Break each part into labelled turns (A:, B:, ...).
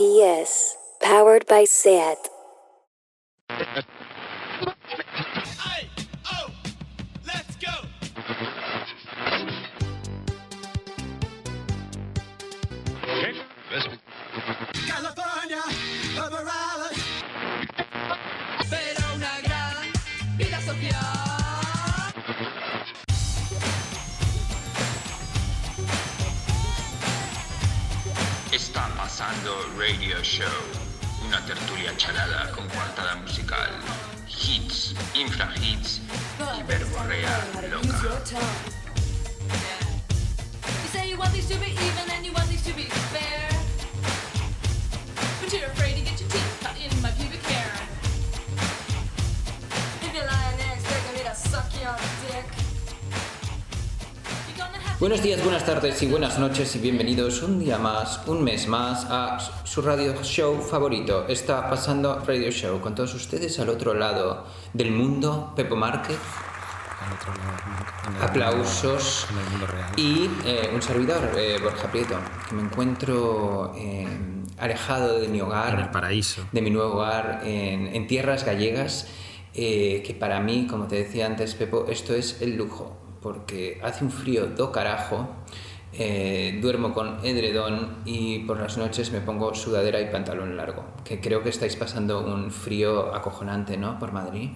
A: SPS, powered by SAT.
B: Pasando Radio Show, una tertulia charada con cuartada musical, hits, infra hits y verborrea loca.
C: But you're afraid to get your teeth cut in my pubic hair. If you're lying gonna be suck your dick.
D: Buenos días, buenas tardes y buenas noches y bienvenidos un día más, un mes más a su radio show favorito. Está pasando Radio Show con todos ustedes al otro lado del mundo, Pepo Márquez,
E: al otro lado, en el
D: aplausos
E: mundo- en el mundo real.
D: y eh, un servidor, eh, Borja Prieto, que me encuentro eh, alejado de mi hogar,
E: En el paraíso.
D: de mi nuevo hogar en, en tierras gallegas, eh, que para mí, como te decía antes, Pepo, esto es el lujo, porque hace un frío do carajo, eh, duermo con edredón y por las noches me pongo sudadera y pantalón largo, que creo que estáis pasando un frío acojonante, ¿no? Por Madrid.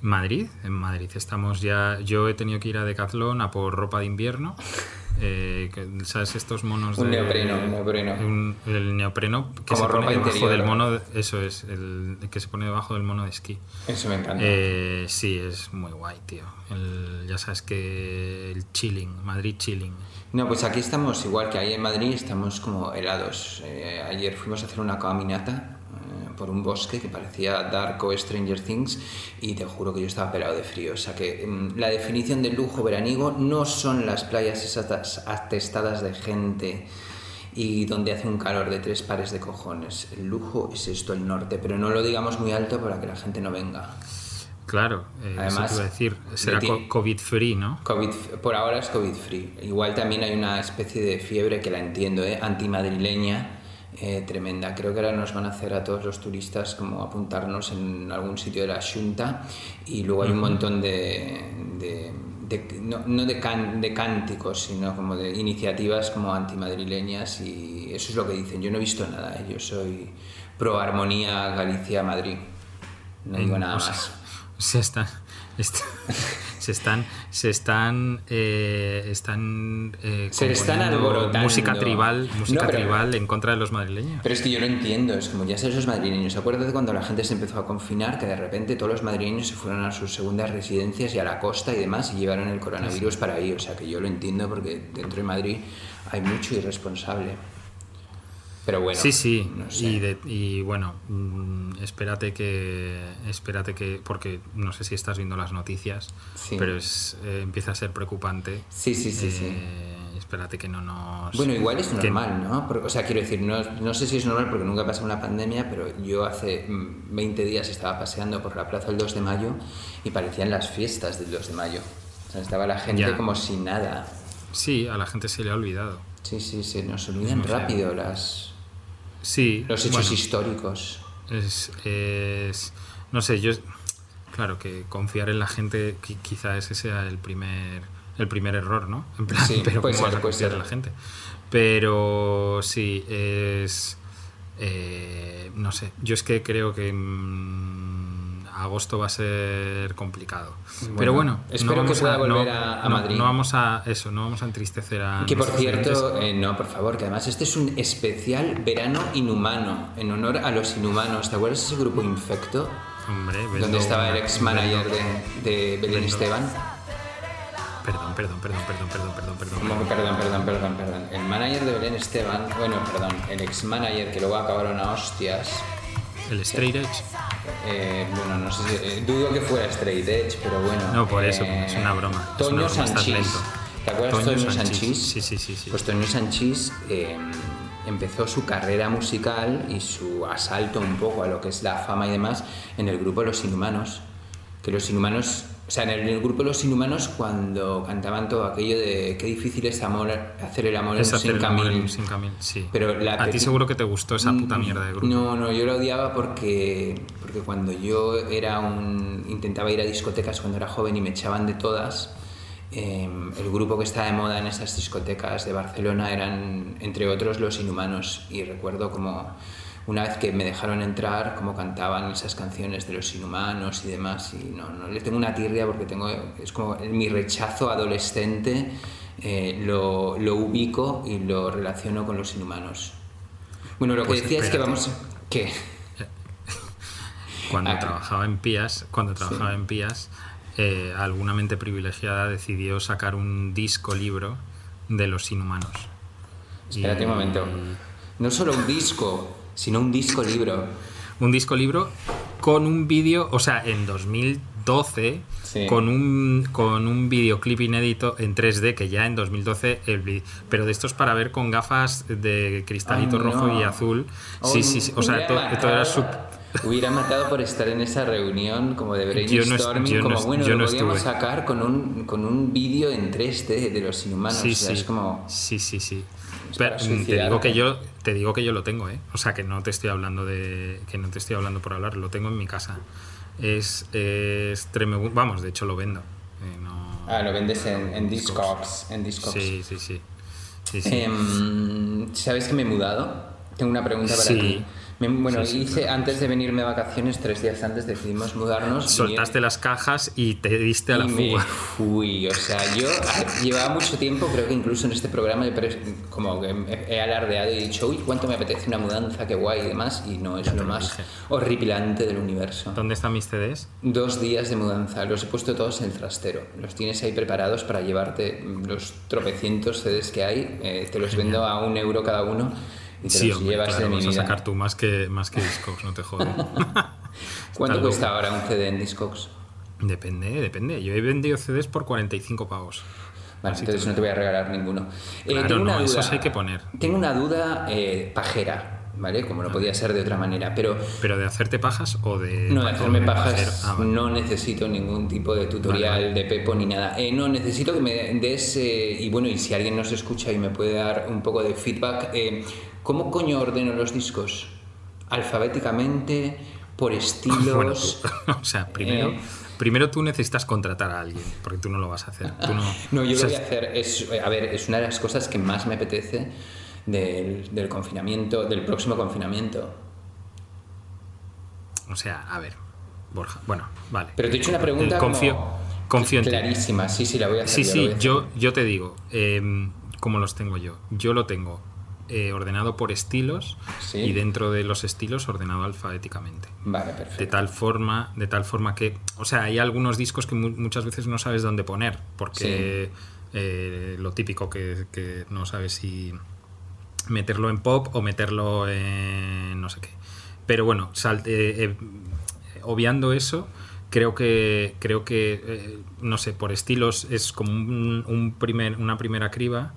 E: Madrid, en Madrid estamos ya. Yo he tenido que ir a Decathlon a por ropa de invierno. eh, ¿Sabes estos monos
D: Un
E: de.
D: neopreno, un neopreno.
E: un- el neopreno que
D: Como
E: se pone debajo
D: interior.
E: del mono. de- eso es, el que se pone debajo del mono de esquí.
D: Eso me encanta.
E: Eh, sí, es muy guay, tío. El- ya sabes que el chilling, Madrid chilling.
D: No, pues aquí estamos igual que ahí en Madrid, estamos como helados. Eh, ayer fuimos a hacer una caminata por un bosque que parecía Dark o Stranger Things y te juro que yo estaba pelado de frío. O sea que mm, la definición del lujo veraniego no son las playas esas atestadas de gente y donde hace un calor de tres pares de cojones. El lujo es esto, el norte, pero no lo digamos muy alto para que la gente no venga.
E: Claro, eh,
D: Además,
E: eso te iba a decir. Será
D: de
E: COVID free, ¿no?
D: COVID, por ahora es COVID free. Igual también hay una especie de fiebre que la entiendo, ¿eh? antimadrileña, eh, tremenda. Creo que ahora nos van a hacer a todos los turistas como apuntarnos en algún sitio de la Junta y luego hay un montón de, de- de- no, no de, can- de cánticos, sino como de iniciativas como antimadrileñas y eso es lo que dicen. Yo no he visto nada, ¿eh? yo soy pro armonía Galicia-Madrid. No digo nada
E: O sea,
D: más.
E: Se están, est- se están, se están, eh, están, eh,
D: Se están alborotando.
E: música tribal, música
D: No, pero-
E: tribal en contra de los madrileños.
D: Pero es que yo lo entiendo, es como ya sabes los madrileños. Acuérdate cuando la gente se empezó a confinar que de repente todos los madrileños se fueron a sus segundas residencias y a la costa y demás y llevaron el coronavirus para ahí. O sea que yo lo entiendo porque dentro de Madrid hay mucho irresponsable. Pero bueno,
E: sí, sí,
D: no sé.
E: y, de- y bueno, mm, espérate que, espérate que, porque no sé si estás viendo las noticias,
D: Sí.
E: pero es, eh, empieza a ser preocupante.
D: Sí, sí, sí, sí.
E: Eh, Espérate que no nos.
D: Bueno, igual es
E: que-
D: normal, ¿no? Porque- o sea, quiero decir, no, no sé si es normal porque nunca ha pasado una pandemia, pero yo hace mm, 20 días estaba paseando por la plaza del 2 de mayo y parecían las fiestas del 2 de mayo. O sea, estaba la gente
E: Ya.
D: como sin nada.
E: Sí, a la gente se le ha olvidado.
D: Sí, sí, se nos olvidan
E: No sé.
D: rápido las,
E: Sí.
D: los hechos
E: bueno.
D: históricos.
E: Es, es- no sé, yo claro que confiar en la gente qui- quizá ese sea el primer el primer error, ¿no? En plan,
D: Sí,
E: pero ¿cómo
D: ser,
E: vas a
D: puede
E: confiar en la gente? Pero sí, es eh, no sé, yo es que creo que mm, agosto va a ser complicado. pero bueno,
D: espero
E: no
D: que pueda
E: a,
D: volver
E: no-
D: a- a
E: no-
D: Madrid.
E: No vamos a eso, no vamos a entristecer a
D: Que por cierto, eh, no, por favor, que además este es un especial verano inhumano, en honor a los inhumanos. ¿Te acuerdas ese grupo Infecto?
E: Hombre,
D: Donde
E: vendo
D: estaba el ex manager de, de Belén Esteban.
E: Perdón, perdón, perdón, perdón, perdón, perdón, perdón.
D: Que perdón, perdón, perdón, perdón. El manager de Belén Esteban, bueno, perdón, el ex manager que luego acabaron a hostias.
E: El straight edge.
D: eh, bueno, no sé si. eh, dudo que fuera straight edge, pero bueno.
E: No, por eso,
D: eh,
E: es una broma. es
D: Toño
E: una broma, estás
D: Sanchís.
E: lento.
D: ¿Te acuerdas de
E: Toño Sanchís. Sí, sí, sí, sí.
D: Pues Toño Sanchís empezó su carrera musical y su asalto un poco a lo que es la fama y demás en el grupo Los Inhumanos. Que Los Inhumanos sea, en el, grupo Los Inhumanos, cuando cantaban todo aquello de qué difícil es amor, hacer el amor
E: Es
D: sin
E: un sin camino, sí.
D: Pero la
E: a ti seguro que te gustó esa puta mierda de grupo.
D: No, no, yo lo odiaba porque, porque cuando yo era un, intentaba ir a discotecas cuando era joven y me echaban de todas, eh, el grupo que estaba de moda en esas discotecas de Barcelona eran, entre otros, Los Inhumanos. Y recuerdo como una vez que me dejaron entrar, como cantaban esas canciones de Los Inhumanos y demás. Y no, no les tengo una tirria porque tengo, es como mi rechazo adolescente. eh, lo, lo ubico y lo relaciono con los inhumanos. Bueno, lo que
E: Pues
D: decía es que
E: espérate.
D: vamos. ¿Qué?
E: Cuando
D: Ah,
E: trabajaba en Pías, cuando trabajaba en Pías, eh, alguna mente privilegiada decidió sacar un disco libro de los inhumanos.
D: Espérate
E: Y-
D: un momento. No solo un disco, sino un disco libro.
E: Un disco libro con un vídeo, o sea, en 2012,
D: Sí.
E: con un con un videoclip inédito en 3D que ya en 2012 el pero de estos para ver con gafas de cristalito
D: Ay,
E: rojo
D: no.
E: y azul.
D: Oh,
E: sí, sí, sí, o sea, to- todo, era
D: matado-
E: sub-
D: Hubiera matado por estar en esa reunión como de
E: Yo no est-
D: brainstorming,
E: yo
D: como bueno,
E: yo
D: lo podíamos sacar con un, con un vídeo en 3D de los inhumanos.
E: Sí,
D: o sea,
E: sí.
D: es como...
E: Sí, sí, sí. Pero, mm, te digo que yo te digo que yo lo tengo, ¿eh? O sea, que no te estoy hablando de que no te estoy hablando por hablar, lo tengo en mi casa. Es es tremendo, vamos, de hecho lo vendo. Eh, no-
D: Ah, lo vendes en, en Discogs. En Discogs.
E: Sí, sí, sí. Sí, sí.
D: Em, ¿Sabes que me he mudado? Tengo una pregunta para
E: Sí.
D: ti. Me- bueno,
E: Sí, sí,
D: hice antes de venirme de vacaciones, tres días antes decidimos mudarnos.
E: Soltaste las cajas y te diste a la
D: y me
E: fuga.
D: fui. O sea, yo llevaba mucho tiempo, creo que incluso en este programa, como que he alardeado y he dicho, uy, cuánto me apetece una mudanza, qué guay y demás. Y no, es lo
E: lo
D: más
E: dije.
D: horripilante del universo.
E: ¿Dónde están mis CDs?
D: Dos días de mudanza, los he puesto todos en el trastero. Los tienes ahí preparados para llevarte los tropecientos CDs que hay. eh, te los vendo a un euro cada uno y te
E: Sí,
D: los
E: hombre,
D: llevas
E: claro,
D: de mi
E: vas a sacar tú más que, más que Discogs, no te jodas.
D: ¿Cuánto cuesta ahora un CD en Discogs?
E: Depende, depende. Yo he vendido CDs por 45 pavos.
D: Vale,
E: Así
D: entonces
E: te
D: no te voy a regalar ninguno. Eh,
E: Claro,
D: tengo una
E: no,
D: duda,
E: esos hay que poner.
D: Tengo una duda eh, pajera, ¿vale? Como no podía ser de otra manera, pero
E: ¿Pero de hacerte pajas o de.?
D: no de hacerme pajas?
E: Ah, vale.
D: no necesito ningún tipo de tutorial
E: vale.
D: de Pepo ni nada. Eh, no, necesito que me des, eh, y bueno, y si alguien nos escucha y me puede dar un poco de feedback, eh, ¿cómo coño ordeno los discos? ¿Alfabéticamente? ¿Por estilos?
E: Bueno, o sea, primero,
D: Eh.
E: primero tú necesitas contratar a alguien, porque tú no lo vas a hacer. Tú no,
D: No, yo
E: o sea,
D: lo voy a hacer. Es, a ver, es una de las cosas que más me apetece del, del confinamiento, del próximo confinamiento.
E: O sea, a ver, Borja. Bueno, vale.
D: Pero te he hecho una pregunta
E: Eh, confío,
D: como
E: confío en ti.
D: clarísima. Sí, sí, la voy a hacer.
E: Sí, sí, yo, yo te digo, eh, ¿cómo los tengo yo? Yo lo tengo eh, ordenado por estilos
D: Sí.
E: y dentro de los estilos ordenado alfabéticamente.
D: Vale, perfecto.
E: De tal forma, de tal forma que, o sea, hay algunos discos que mu- muchas veces no sabes dónde poner, porque eh, lo típico que, que no sabes si meterlo en pop o meterlo en no sé qué. Pero bueno, sal- eh, eh, obviando eso, creo que creo que eh, no sé, por estilos es como un, un primer, una primera criba.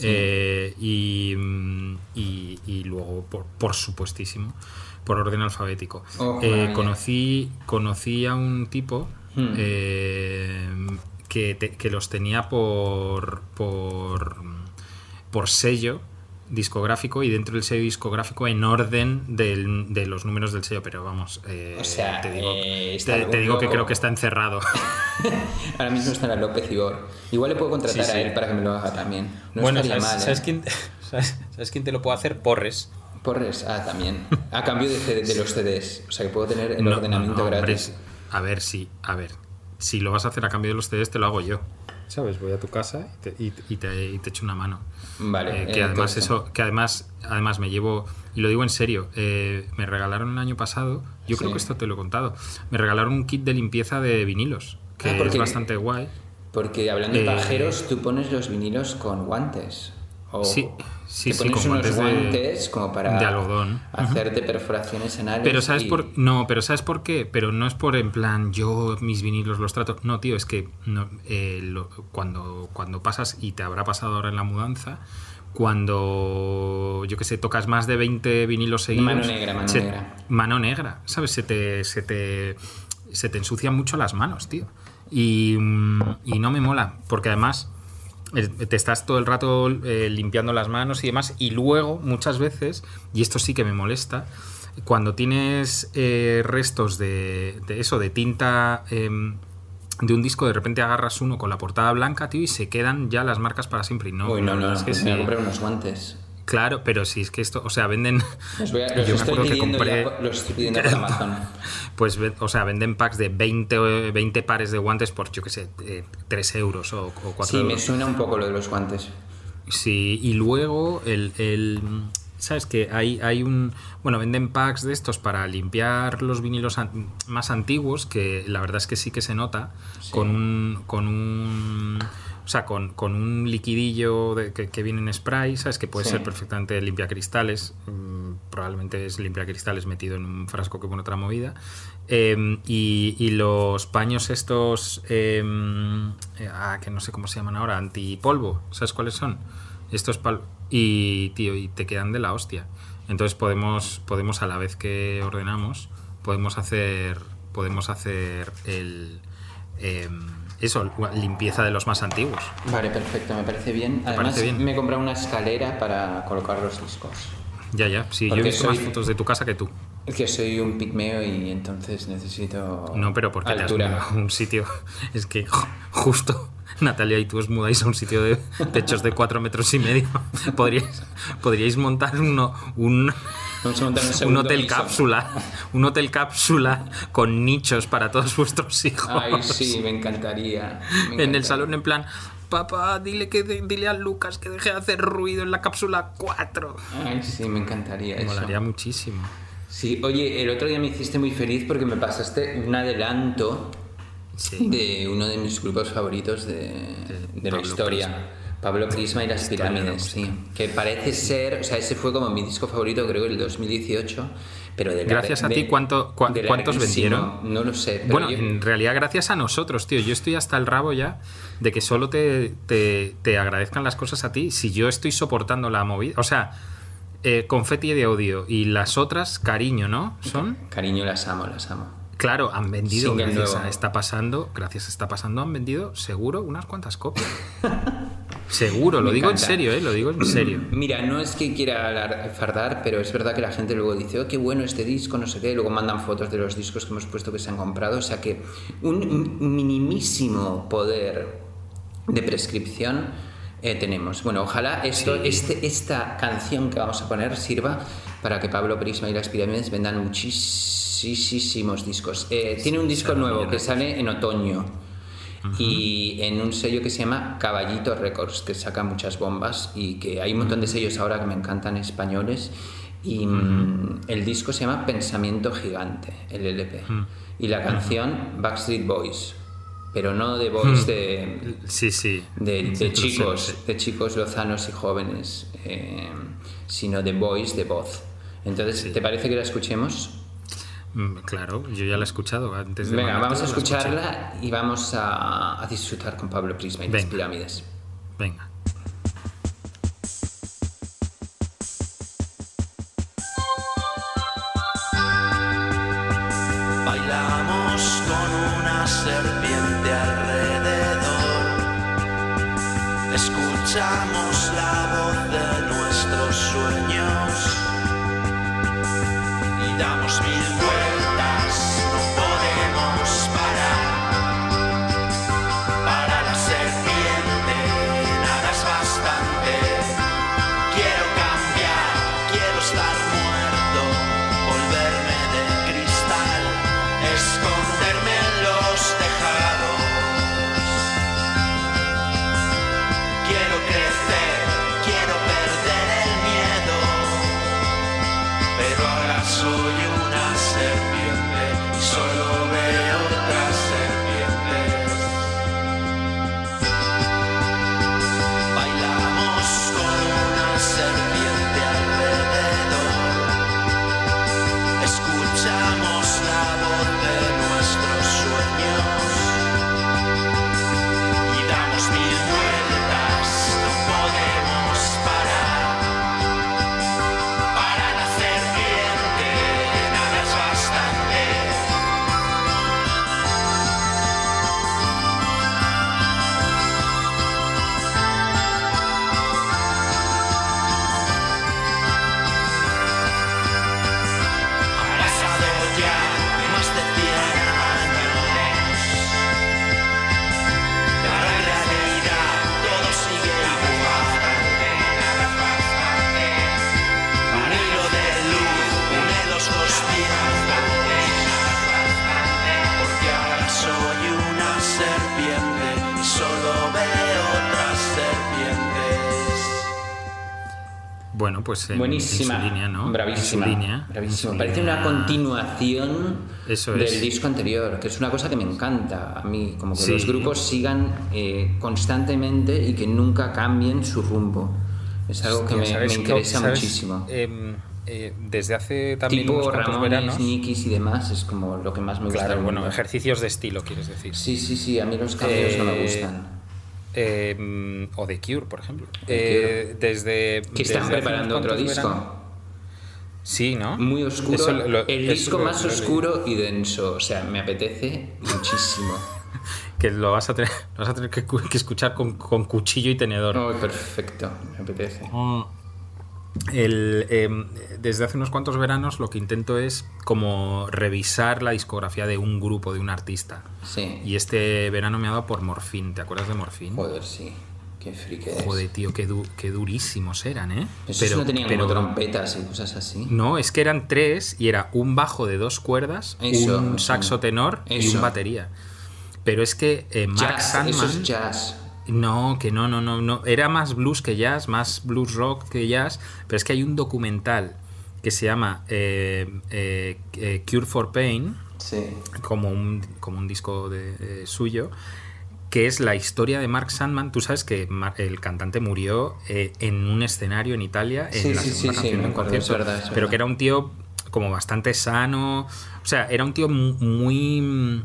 E: Eh, y, mm, y- y luego, por, por supuestísimo, por orden alfabético.
D: Oh,
E: Eh, conocí, conocí a un tipo
D: Hmm.
E: eh, que, te- que los tenía por, por, por sello discográfico y dentro del sello discográfico en orden del- de los números del sello, pero vamos, eh,
D: O sea,
E: te digo,
D: eh,
E: te- digo que creo que está encerrado.
D: Ahora mismo está en la López Ibor. Igual le puedo contratar
E: Sí, sí.
D: a él para que me lo haga también. No
E: bueno,
D: estaría
E: ¿sabes,
D: mal,
E: sabes
D: ¿eh?
E: quién, sabes- sabes quién te lo puede hacer? Porres.
D: Porres, ah, también. A cambio de, CD de los CDs. O sea, que puedo tener el
E: No,
D: ordenamiento
E: no, hombre,
D: gratis.
E: a ver, sí, a ver. Si lo vas a hacer a cambio de los CDs, te lo hago yo. ¿Sabes? Voy a tu casa y te, y- y te- y te echo una mano.
D: Vale.
E: Eh, que además
D: entonces-
E: eso, que además, además me llevo, y lo digo en serio, eh, me regalaron el año pasado, yo creo que esto te lo he contado, me regalaron un kit de limpieza de vinilos, que
D: Ah, porque-
E: es bastante guay.
D: Porque hablando de
E: Eh,
D: pajeros, tú pones los vinilos con guantes. O
E: Sí, sí,
D: te
E: sí,
D: pones unos
E: guantes de-
D: como para
E: de algodón.
D: hacerte perforaciones anales.
E: Pero sabes
D: y-
E: por no, pero sabes por qué, pero no es por en plan yo mis vinilos los trato, no tío, es que no, eh, lo- cuando cuando pasas y te habrá pasado ahora en la mudanza, cuando yo que sé tocas más de 20 vinilos seguidos,
D: Mano negra, mano negra.
E: mano negra, sabes, se te se te se te ensucian mucho las manos, tío. Y, mm, y no me mola, porque además te estás todo el rato eh, limpiando las manos y demás, y luego muchas veces, y esto sí que me molesta, cuando tienes eh, restos de, de eso, de tinta em, de un disco, de repente agarras uno con la portada blanca, tío, y se quedan ya las marcas para siempre. Y no,
D: Uy, no, no,
E: verdad es que
D: me a
E: sí.
D: comprar unos guantes.
E: Claro, pero si es que esto, o sea, venden.
D: Los, voy a- los
E: Yo me acuerdo que
D: pidiendo
E: compré-
D: ya los estoy pidiendo por Amazon.
E: Pues, o sea, venden packs de 20, o 20 pares de guantes por, yo qué sé, eh, 3 euros o, o 4
D: Sí, me
E: euros.
D: suena un poco lo de los guantes.
E: Sí, y luego el. el- ¿Sabes que hay, hay un. Bueno, venden packs de estos para limpiar los vinilos an- más antiguos, que la verdad es que sí que se nota, con un. con un. O sea, con, con un liquidillo de- que, que viene en spray, ¿sabes? Que puede
D: Sí.
E: ser perfectamente limpiacristales. mm, Probablemente es limpiacristales metido en un frasco que pone otra movida. Eh, y, y los paños estos. eh, eh, ah, que no sé cómo se llaman ahora, antipolvo. ¿Sabes cuáles son? Estos pal y tío, y te quedan de la hostia. Entonces podemos, podemos a la vez que ordenamos, podemos hacer, podemos hacer el em, eso, limpieza de los más antiguos.
D: Vale, perfecto, me parece bien. Además,
E: parece bien?
D: me he comprado una escalera para colocar los discos.
E: Ya, ya. Sí, yo he visto más fotos de tu casa que tú.
D: Es que soy un pigmeo y entonces necesito.
E: No, pero porque te has
D: altura.
E: mudado a un sitio. Es que ju- justo Natalia y tú os mudáis a un sitio de techos de cuatro metros y medio. Podríais, podríais montar uno, un,
D: un
E: hotel cápsula. Un hotel cápsula con nichos para todos vuestros hijos.
D: Ay, sí, me encantaría. me
E: en el
D: encantaría.
E: salón en plan, papá, dile, que de- dile a Lucas que deje de hacer ruido en la cápsula 4.
D: Ay, sí, me encantaría eso.
E: Molaría muchísimo.
D: Sí, oye, el otro día me hiciste muy feliz porque me pasaste un adelanto
E: Sí.
D: de uno de mis grupos favoritos de, de la
E: Pablo
D: historia. Pablo Prisma y las
E: la
D: pirámides, sí. Que parece ser, o sea, ese fue como mi disco favorito, creo el 2018. Pero de
E: Gracias a ti, ¿cuánto- cua-
D: de
E: cuántos vendieron?
D: No lo sé. pero
E: Bueno,
D: yo-
E: en realidad gracias a nosotros, tío. Yo estoy hasta el rabo ya de que solo te, te, te agradezcan las cosas a ti. Si yo estoy soportando la movida... O sea, eh, confeti de odio y las otras, cariño, ¿no? Son...
D: Cariño, las amo, las amo.
E: Claro, han vendido,
D: Single
E: gracias a Está Pasando, gracias a Está Pasando, han vendido seguro unas cuantas copias. seguro, lo
D: Me
E: digo en serio, ¿eh? Lo digo en serio.
D: Mira, no es que quiera fardar, pero es verdad que la gente luego dice, oh, qué bueno este disco, no sé qué, y luego mandan fotos de los discos que hemos puesto que se han comprado, o sea que un minimísimo poder de prescripción eh, tenemos. Bueno, ojalá esto, este, esta canción que vamos a poner sirva para que Pablo Prisma y las pirámides vendan muchísimos discos. Eh, tiene un disco nuevo que sale en otoño y en un sello que se llama Caballito Records, que saca muchas bombas y que hay un montón de sellos ahora que me encantan españoles. Y mm, el disco se llama Pensamiento Gigante, el LP. Y la canción Backstreet Boys, pero no de boys de,
E: Sí, sí.
D: de, de
E: Sí,
D: chicos, de chicos lozanos y jóvenes, eh, sino de boys de voz. Entonces, ¿te parece que la escuchemos?
E: Mm, Claro, yo ya la he escuchado antes de
D: Venga, vamos a escucharla y vamos a, a disfrutar con Pablo Prisma y las pirámides.
E: Venga. Pues en,
D: Buenísima.
E: en su línea, ¿no?
D: Bravísima.
E: En su línea.
D: bravísima.
E: en su
D: Parece
E: línea.
D: una continuación
E: Eso
D: del
E: es.
D: disco anterior, que es una cosa que me encanta a mí, como que
E: Sí.
D: los grupos sigan eh, constantemente y que nunca cambien su rumbo. Es algo que
E: Hostia,
D: me,
E: ¿sabes
D: me
E: qué?
D: interesa
E: ¿Sabes?
D: muchísimo.
E: Em, eh, desde hace también
D: tipo
E: unos
D: Ramones,
E: veranos.
D: Y demás es como lo que más me gusta.
E: Claro, bueno,
D: mundo.
E: ejercicios de estilo, quieres decir.
D: Sí, sí, sí, a mí los cambios no me
E: Eh,
D: gustan.
E: Eh, o The Cure, por ejemplo. Eh, desde.
D: Que están
E: desde
D: preparando otro disco.
E: Sí, ¿no?
D: Muy oscuro.
E: Eso lo-
D: el disco más
E: lo
D: oscuro y denso. O sea, me apetece muchísimo.
E: Que lo vas a tener, lo vas a tener que, cu- que escuchar con, con cuchillo y tenedor.
D: Oh, perfecto, me apetece.
E: El, em, desde hace unos cuantos veranos lo que intento es como revisar la discografía de un grupo, de un artista.
D: Sí.
E: Y este verano me ha dado por Morfín. ¿Te acuerdas de Morfín?
D: Joder, sí. Qué eres.
E: Joder, tío, qué, du- qué durísimos eran, ¿eh?
D: Esos no tenían
E: pero-
D: como trompetas y cosas así.
E: No, es que eran tres y era un bajo de dos cuerdas,
D: Eso,
E: un saxo tenor y un batería. Pero es que eh, Mark
D: Jazz,
E: Sandman...
D: eso es jazz.
E: No, que no, no, no, no. Era más blues que jazz, más blues rock que jazz. Pero es que hay un documental que se llama eh, eh, eh, Cure for Pain,
D: Sí.
E: como un, como un disco de, suyo, que es la historia de Mark Sandman. Tú sabes que el cantante murió en un escenario en Italia, en
D: Sí,
E: la
D: sí,
E: segunda canción de un concierto,
D: es verdad, es
E: pero que era un tío como bastante sano. O sea, era un tío mu- muy.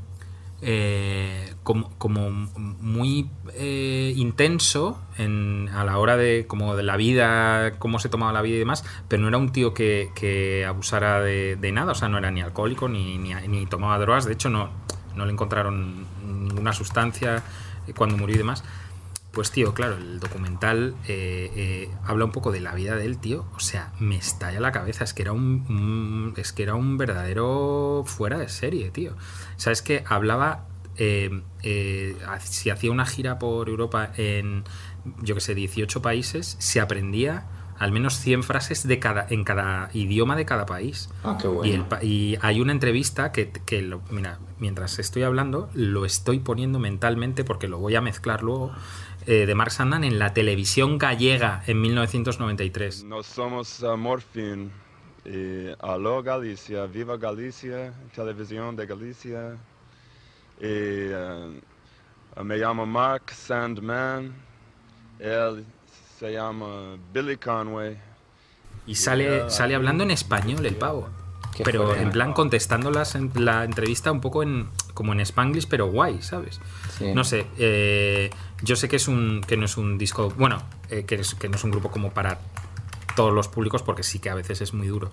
E: eh, como, muy eh, intenso en, a la hora de como de la vida, cómo se tomaba la vida y demás, pero no era un tío que, abusara de, nada, o sea, no era ni alcohólico ni, tomaba drogas, de hecho no, no le encontraron ninguna sustancia eh, cuando murió y demás. Pues tío, claro, el documental eh, habla un poco de la vida del tío. O sea, me estalla la cabeza. Es que era un, es que era un verdadero fuera de serie, tío. Sabes que hablaba eh, eh, si hacía una gira por Europa en, yo que sé, 18 países, se aprendía al menos 100 frases de cada, en cada idioma de cada país.
D: Ah, qué bueno.
E: Y, el pa- y hay una entrevista que, que lo- mira, mientras estoy hablando, lo estoy poniendo mentalmente porque lo voy a mezclar luego, eh, de Mark Sandman en la televisión gallega en 1993.
F: Nós somos a Morfin. Alô Galícia, viva Galícia, televisão de Galícia. E eh, me chamo Mark Sandman. Ele se llama Billy Conway.
E: Y sale, sale hablando en español el pavo. Pero
D: joder.
E: en plan contestando las, en la entrevista un poco en como en spanglish pero guay sabes
D: Sí.
E: no sé eh, yo sé que es un que no es un disco bueno eh, que, es, que no es un grupo como para todos los públicos porque sí que a veces es muy duro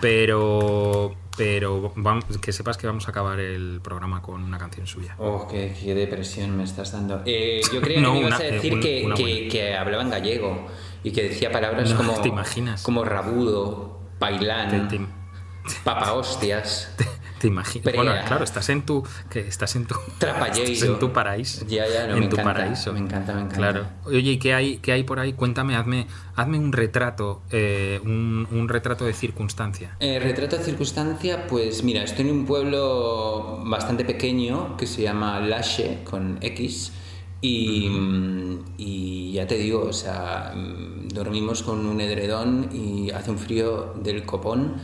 E: pero pero que sepas que vamos a acabar el programa con una canción suya
D: Oh, qué, qué depresión me estás dando. Eh, yo creía
E: No,
D: que me ibas a decir
E: eh, un-
D: que,
E: una
D: que- hablaba en gallego y que decía palabras
E: No,
D: como,
E: ¿te imaginas?
D: como rabudo,
E: te-
D: papa hostias.
E: te imaginas
D: Prea.
E: bueno claro estás en tu que estás en tu estás en tu paraíso.
D: Ya, ya, no,
E: en
D: me
E: tu
D: encanta,
E: paraíso.
D: me encanta, me encanta.
E: claro. Oye ¿y qué hay qué hay por ahí cuéntame hazme hazme un retrato eh, un, un retrato de circunstancia.
D: Eh, retrato de circunstancia, pues mira, estoy en un pueblo bastante pequeño que se llama Lache con X y, y ya te digo, o sea, mm, dormimos con un edredón y hace un frío del copón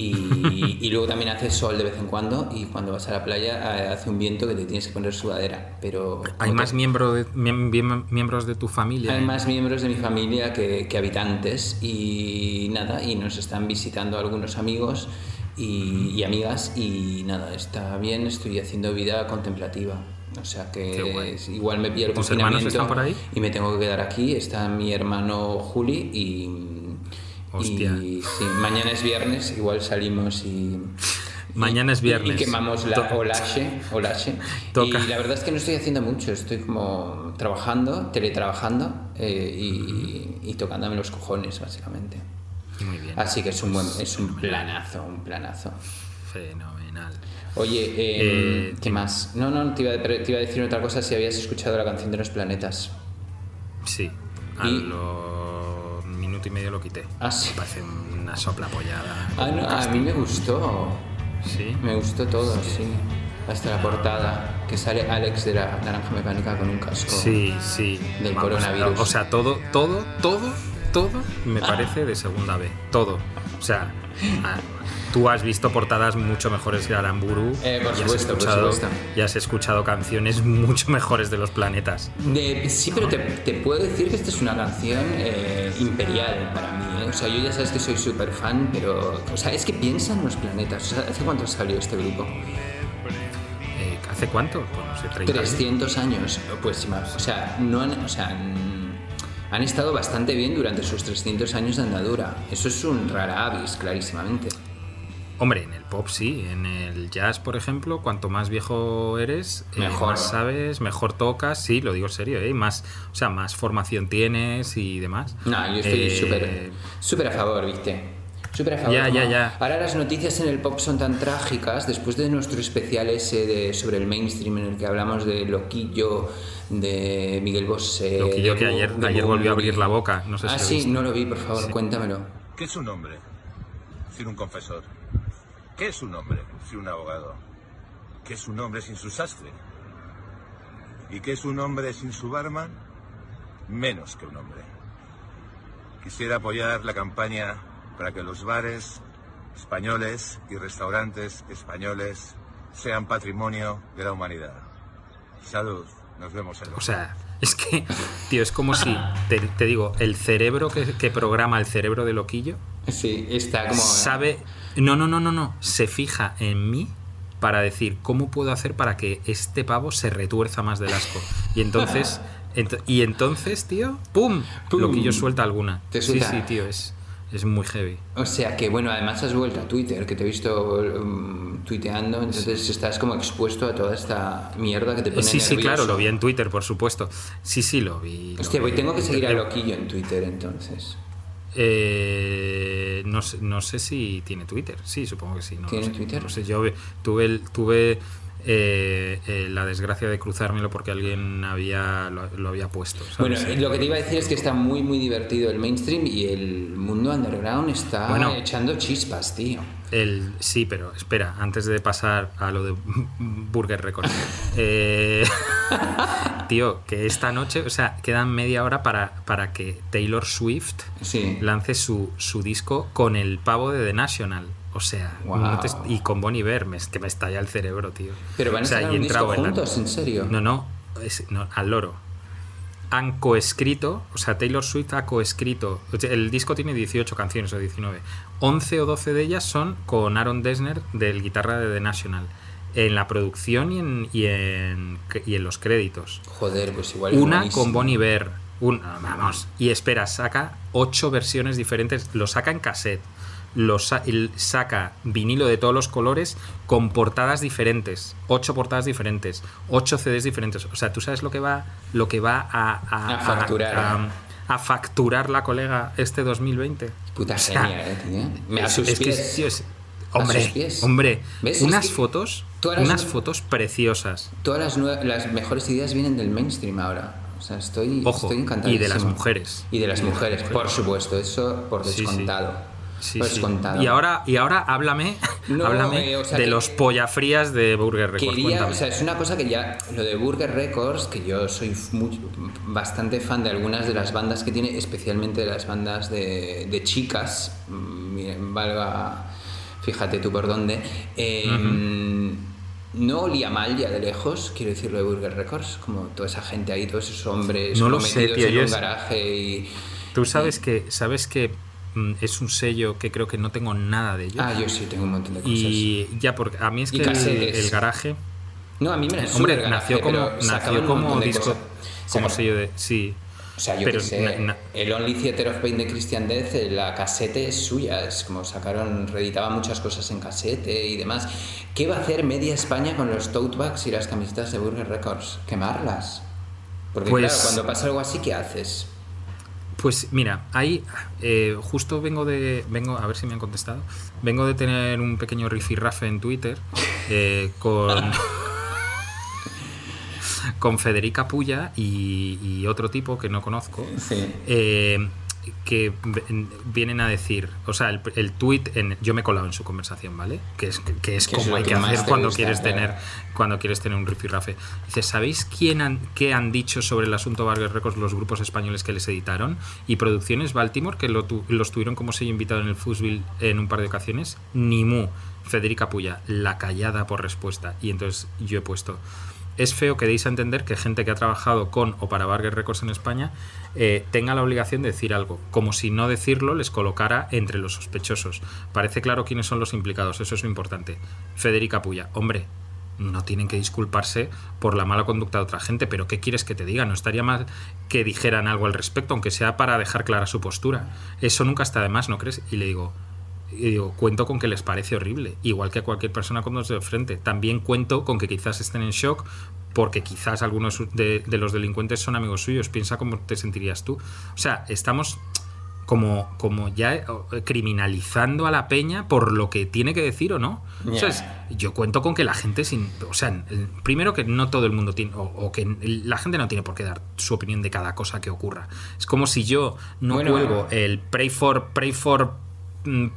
D: y, y luego también hace sol de vez en cuando y cuando vas a la playa eh, hace un viento que te tienes que poner sudadera, pero...
E: hay más
D: te-
E: miembro de- miem- miem- miembros de tu familia
D: hay más miembros de mi familia que, que habitantes y nada, y nos están visitando algunos amigos y, y amigas y nada, está bien, estoy haciendo vida contemplativa. O sea que es- igual me pillo el
E: ¿Tus hermanos
D: confinamiento
E: están por ahí?
D: y me tengo que quedar aquí. Está mi hermano Juli y...
E: Hostia.
D: Y sí, mañana es viernes, igual salimos y...
E: Mañana es viernes.
D: Y, quemamos la. Olache, Olache. Y la verdad es que no estoy haciendo mucho, estoy como trabajando, teletrabajando eh, y, y tocándome los cojones, básicamente.
E: muy bien
D: Así que es un buen, es un planazo, un planazo.
E: fenomenal
D: Oye, eh,
E: Eh,
D: ¿qué más? No, no, te iba, a- te iba a decir otra cosa si habías escuchado la canción de los planetas.
E: sí a
D: Y-
E: lo minuto y medio lo quité
D: Ah, sí.
E: me parece una sopla apoyada
D: Ah, no, a mí me gustó,
E: sí
D: me gustó todo, sí. Hasta la portada, que sale Alex de la Naranja Mecánica con un casco.
E: Sí, sí.
D: Del coronavirus.
E: O sea, todo, todo, todo, todo me parece de segunda B. Todo. O sea, ah, tú has visto portadas mucho mejores que Aramburu.
D: Eh, por supuesto, por
E: escuchado,
D: supuesto.
E: Y has escuchado canciones mucho mejores de los planetas.
D: De- sí, pero te, te puedo decir que esta es una canción eh, imperial para mí. ¿eh? O sea, yo ya sabes que soy súper fan, pero. O sea, es que piensan los planetas. O sea, ¿hace cuánto salió este grupo?
E: Eh, ¿Hace cuánto? No sé, 30 años.
D: 300 años. Pues más. O sea, no han. O sea, han estado bastante bien durante sus 300 años de andadura. Eso es un rara avis, clarísimamente.
E: Hombre, en el pop sí, en el jazz, por ejemplo, cuanto más viejo eres, eh,
D: Mejor.
E: más sabes, mejor tocas, sí, lo digo en serio, ¿eh? más, o sea, más formación tienes y demás.
D: No, yo estoy
E: Eh,
D: súper a favor, ¿viste? Súper a favor.
E: Ya, ya, ya.
D: Ahora las noticias en el pop son tan trágicas, después de nuestro especial ese de, sobre el mainstream en el que hablamos de Loquillo, de Miguel Bosé...
E: Loquillo
D: de
E: que ayer-
D: de
E: ayer volvió a abrir la boca, no sé si
D: Ah,
E: lo
D: sí,
E: viste.
D: no lo vi, por favor, cuéntamelo.
G: ¿Qué es un hombre sin un confesor? ¿Qué es un hombre sin un abogado? ¿Qué es un hombre sin su sastre? ¿Y qué es un hombre sin su barman? Menos que un hombre. Quisiera apoyar la campaña para que los bares españoles y restaurantes españoles sean patrimonio de la humanidad. Salud, nos vemos en
E: O sea, es que, tío, es como si, te, te digo, el cerebro que, que programa el cerebro de Loquillo
D: Sí, está como...
E: sabe. No, no, no, no, no. Se fija en mí para decir cómo puedo hacer para que este pavo se retuerza más del asco. Y entonces. ent- y entonces, tío, ¡pum!
D: Pum.
E: Loquillo suelta alguna.
D: Te
E: sí, sí, tío, es, es muy heavy.
D: O sea que, bueno, además has vuelto a Twitter, que te he visto um, tuiteando, entonces estás como expuesto a toda esta mierda que te pone
E: Sí, sí,
D: nervioso.
E: claro, lo vi en Twitter, por supuesto. Sí, sí, lo vi. lo
D: Hostia,
E: vi.
D: pues tengo que seguir a Loquillo en Twitter entonces.
E: Eh, no, sé, no sé si tiene Twitter. Sí, supongo que sí. No,
D: ¿Tiene
E: sé.
D: Twitter?
E: No sé, yo ve- tuve, el- tuve eh, eh, la desgracia de cruzármelo porque alguien había lo, lo había puesto.
D: Bueno, lo que te iba a decir es que está muy, muy divertido el mainstream y el mundo underground está
E: Bueno.
D: echando chispas, tío.
E: El, sí, pero espera, antes de pasar a lo de Burger Records. eh, tío, que esta noche, o sea, quedan media hora para, para que Taylor Swift
D: Sí.
E: lance su, su disco con el pavo de The National. O sea,
D: Wow.
E: no te est- y con Bon Iver, me, es que me estalla el cerebro, tío.
D: Pero van a
E: O sea, y
D: un disco
E: la-
D: juntos, ¿en serio?
E: No, no, es- no, al loro. Han coescrito, o sea, Taylor Swift ha coescrito. El disco tiene 18 canciones o 19. 11 o 12 de ellas son con Aaron Dessner del guitarra de The National. En la producción y en, y en, y en los créditos.
D: Joder, pues igual
E: Una
D: buenísimo.
E: con Bon Iver. Un, vamos. Y espera, saca ocho versiones diferentes. Lo saca en cassette. Lo sa- el- saca vinilo de todos los colores con portadas diferentes. Ocho portadas diferentes. Ocho CDs diferentes. O sea, tú sabes lo que va, lo que va a, a-
D: A facturar.
E: a- a facturar la colega este 2020.
D: Puta
E: O sea,
D: genia, eh, tío. Me
E: es- es que, tío, es- hombre, hombre,
D: ¿Ves? Es
E: unas
D: que
E: fotos, unas fotos preciosas.
D: Todas las, las mejores ideas vienen del mainstream ahora. O sea, estoy,
E: Ojo,
D: estoy
E: y de las mujeres.
D: Y de las mujeres, por supuesto, eso por
E: Sí, sí. Sí, sí.
D: descontado.
E: Y ahora, y ahora háblame,
D: No,
E: háblame
D: eh, o sea
E: de los pollafrías de Burger Records.
D: Quería,
E: Cuéntame.
D: o sea, es una cosa que ya, lo de Burger Records, que yo soy muy- bastante fan de algunas de las bandas que tiene, especialmente de las bandas de, de chicas, mm, miren, valga, fíjate tú por dónde, eh, no olía mal ya de lejos, quiero decir lo de Burger Records, como toda esa gente ahí, todos esos hombres
E: No lo sé, tío,
D: en un
E: es-
D: garaje y...
E: Tú sabes que, sabes que mm, es un sello que creo que no tengo nada de ellos.
D: Ah, yo sí tengo un montón de cosas.
E: y ya, porque a mí es que el, garaje.
D: No, a mí me
E: Hombre, nació
D: garaje,
E: como, nació como disco. Como sello de. Sí.
D: O sea, yo
E: Pero
D: qué sé,
E: na- na-
D: el Only Theater of Pain de Christian Death, eh, la casete es suya, es como sacaron, reeditaban muchas cosas en casete y demás. ¿Qué va a hacer Media España con los tote bags y las camisetas de Burger Records? ¿Quemarlas? Porque
E: Pues-
D: claro, cuando pasa algo así, ¿qué haces?
E: Pues mira, ahí eh, justo vengo de. vengo A ver si me han contestado. Vengo de tener un pequeño rifirrafe en Twitter eh, con. con Federica Puya y, y otro tipo que no conozco.
D: Sí.
E: Eh, que vienen a decir, o sea, el, el tweet, en, yo me he colado en su conversación, ¿vale? Que es, que es como hay
D: que
E: hacer cuando
D: gusta,
E: quieres
D: claro.
E: tener cuando quieres tener un rifirrafe. Dice, ¿sabéis quién han, qué han dicho sobre el asunto Vargas Records los grupos españoles que les editaron? Y Producciones Baltimore, que lo tu- los tuvieron como sello invitado en el Fuzzville en un par de ocasiones, ni mu. Federica Puya, la callada por respuesta. Y entonces yo he puesto... Es feo que deis a entender que gente que ha trabajado con o para Vargas Records en España eh, tenga la obligación de decir algo, como si no decirlo les colocara entre los sospechosos. Parece claro quiénes son los implicados, eso es lo importante. Federica Puya, hombre, no tienen que disculparse por la mala conducta de otra gente, pero ¿qué quieres que te diga? No estaría mal que dijeran algo al respecto, aunque sea para dejar clara su postura. Eso nunca está de más, ¿no crees? Y le digo, y digo, cuento con que les parece horrible, igual que a cualquier persona cuando se de frente. También cuento con que quizás estén en shock porque quizás algunos de, de los delincuentes son amigos suyos. Piensa cómo te sentirías tú. O sea, estamos como, como ya eh, criminalizando a la peña por lo que tiene que decir o no.
D: Ya.
E: O sea, es- yo cuento con que la gente sin. O sea, primero que no todo el mundo tiene. O, o que la gente no tiene por qué dar su opinión de cada cosa que ocurra. Es como si yo no
D: Bueno,
E: cuelgo el pray for, pray for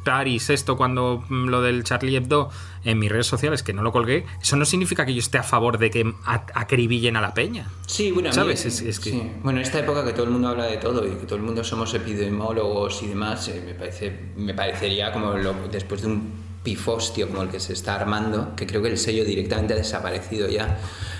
E: Paris, esto cuando mm, lo del Charlie Hebdo en mis redes sociales, que no lo colgué. Eso no significa que yo esté a favor de que acribillen a la peña.
D: Sí, bueno, a mí-
E: ¿Sabes? Es- es que-
D: sí. Bueno, en esta época que todo el mundo habla de todo y que todo el mundo somos epidemiólogos y demás, eh, me, parece, me parecería como lo- después de un pifostio como el que se está armando, que creo que el sello directamente ha desaparecido ya,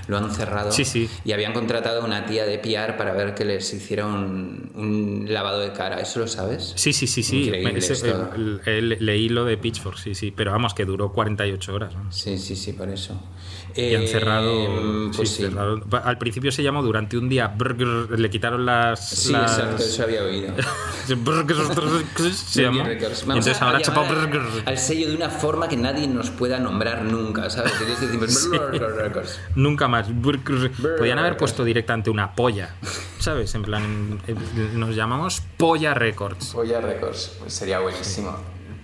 D: lo han cerrado
E: Sí, sí.
D: y habían contratado a una tía de PR para ver que les hiciera un, un lavado de cara, ¿eso lo sabes?
E: Sí, sí, sí, sí.
D: Increíble
E: Ese-
D: esto.
E: el- el- leí lo de Pitchfork, sí, sí. Pero vamos, que duró 48 horas. ¿no?
D: Sí, sí, sí, por eso.
E: Y han
D: Eh,
E: cerrado,
D: Pues
E: sí,
D: sí.
E: cerrado. Al principio se llamó durante un día. Burger, le quitaron las.
D: Sí,
E: las-
D: exacto, eso había oído.
E: Se llamó. Entonces ahora chapa
D: al- al sello de una forma que nadie nos pueda nombrar nunca, ¿sabes? Entonces decimos Records.
E: Nunca más. Podían haber puesto directamente una polla. ¿Sabes? En plan, nos llamamos Polla Records.
D: Polla Records, pues sería buenísimo.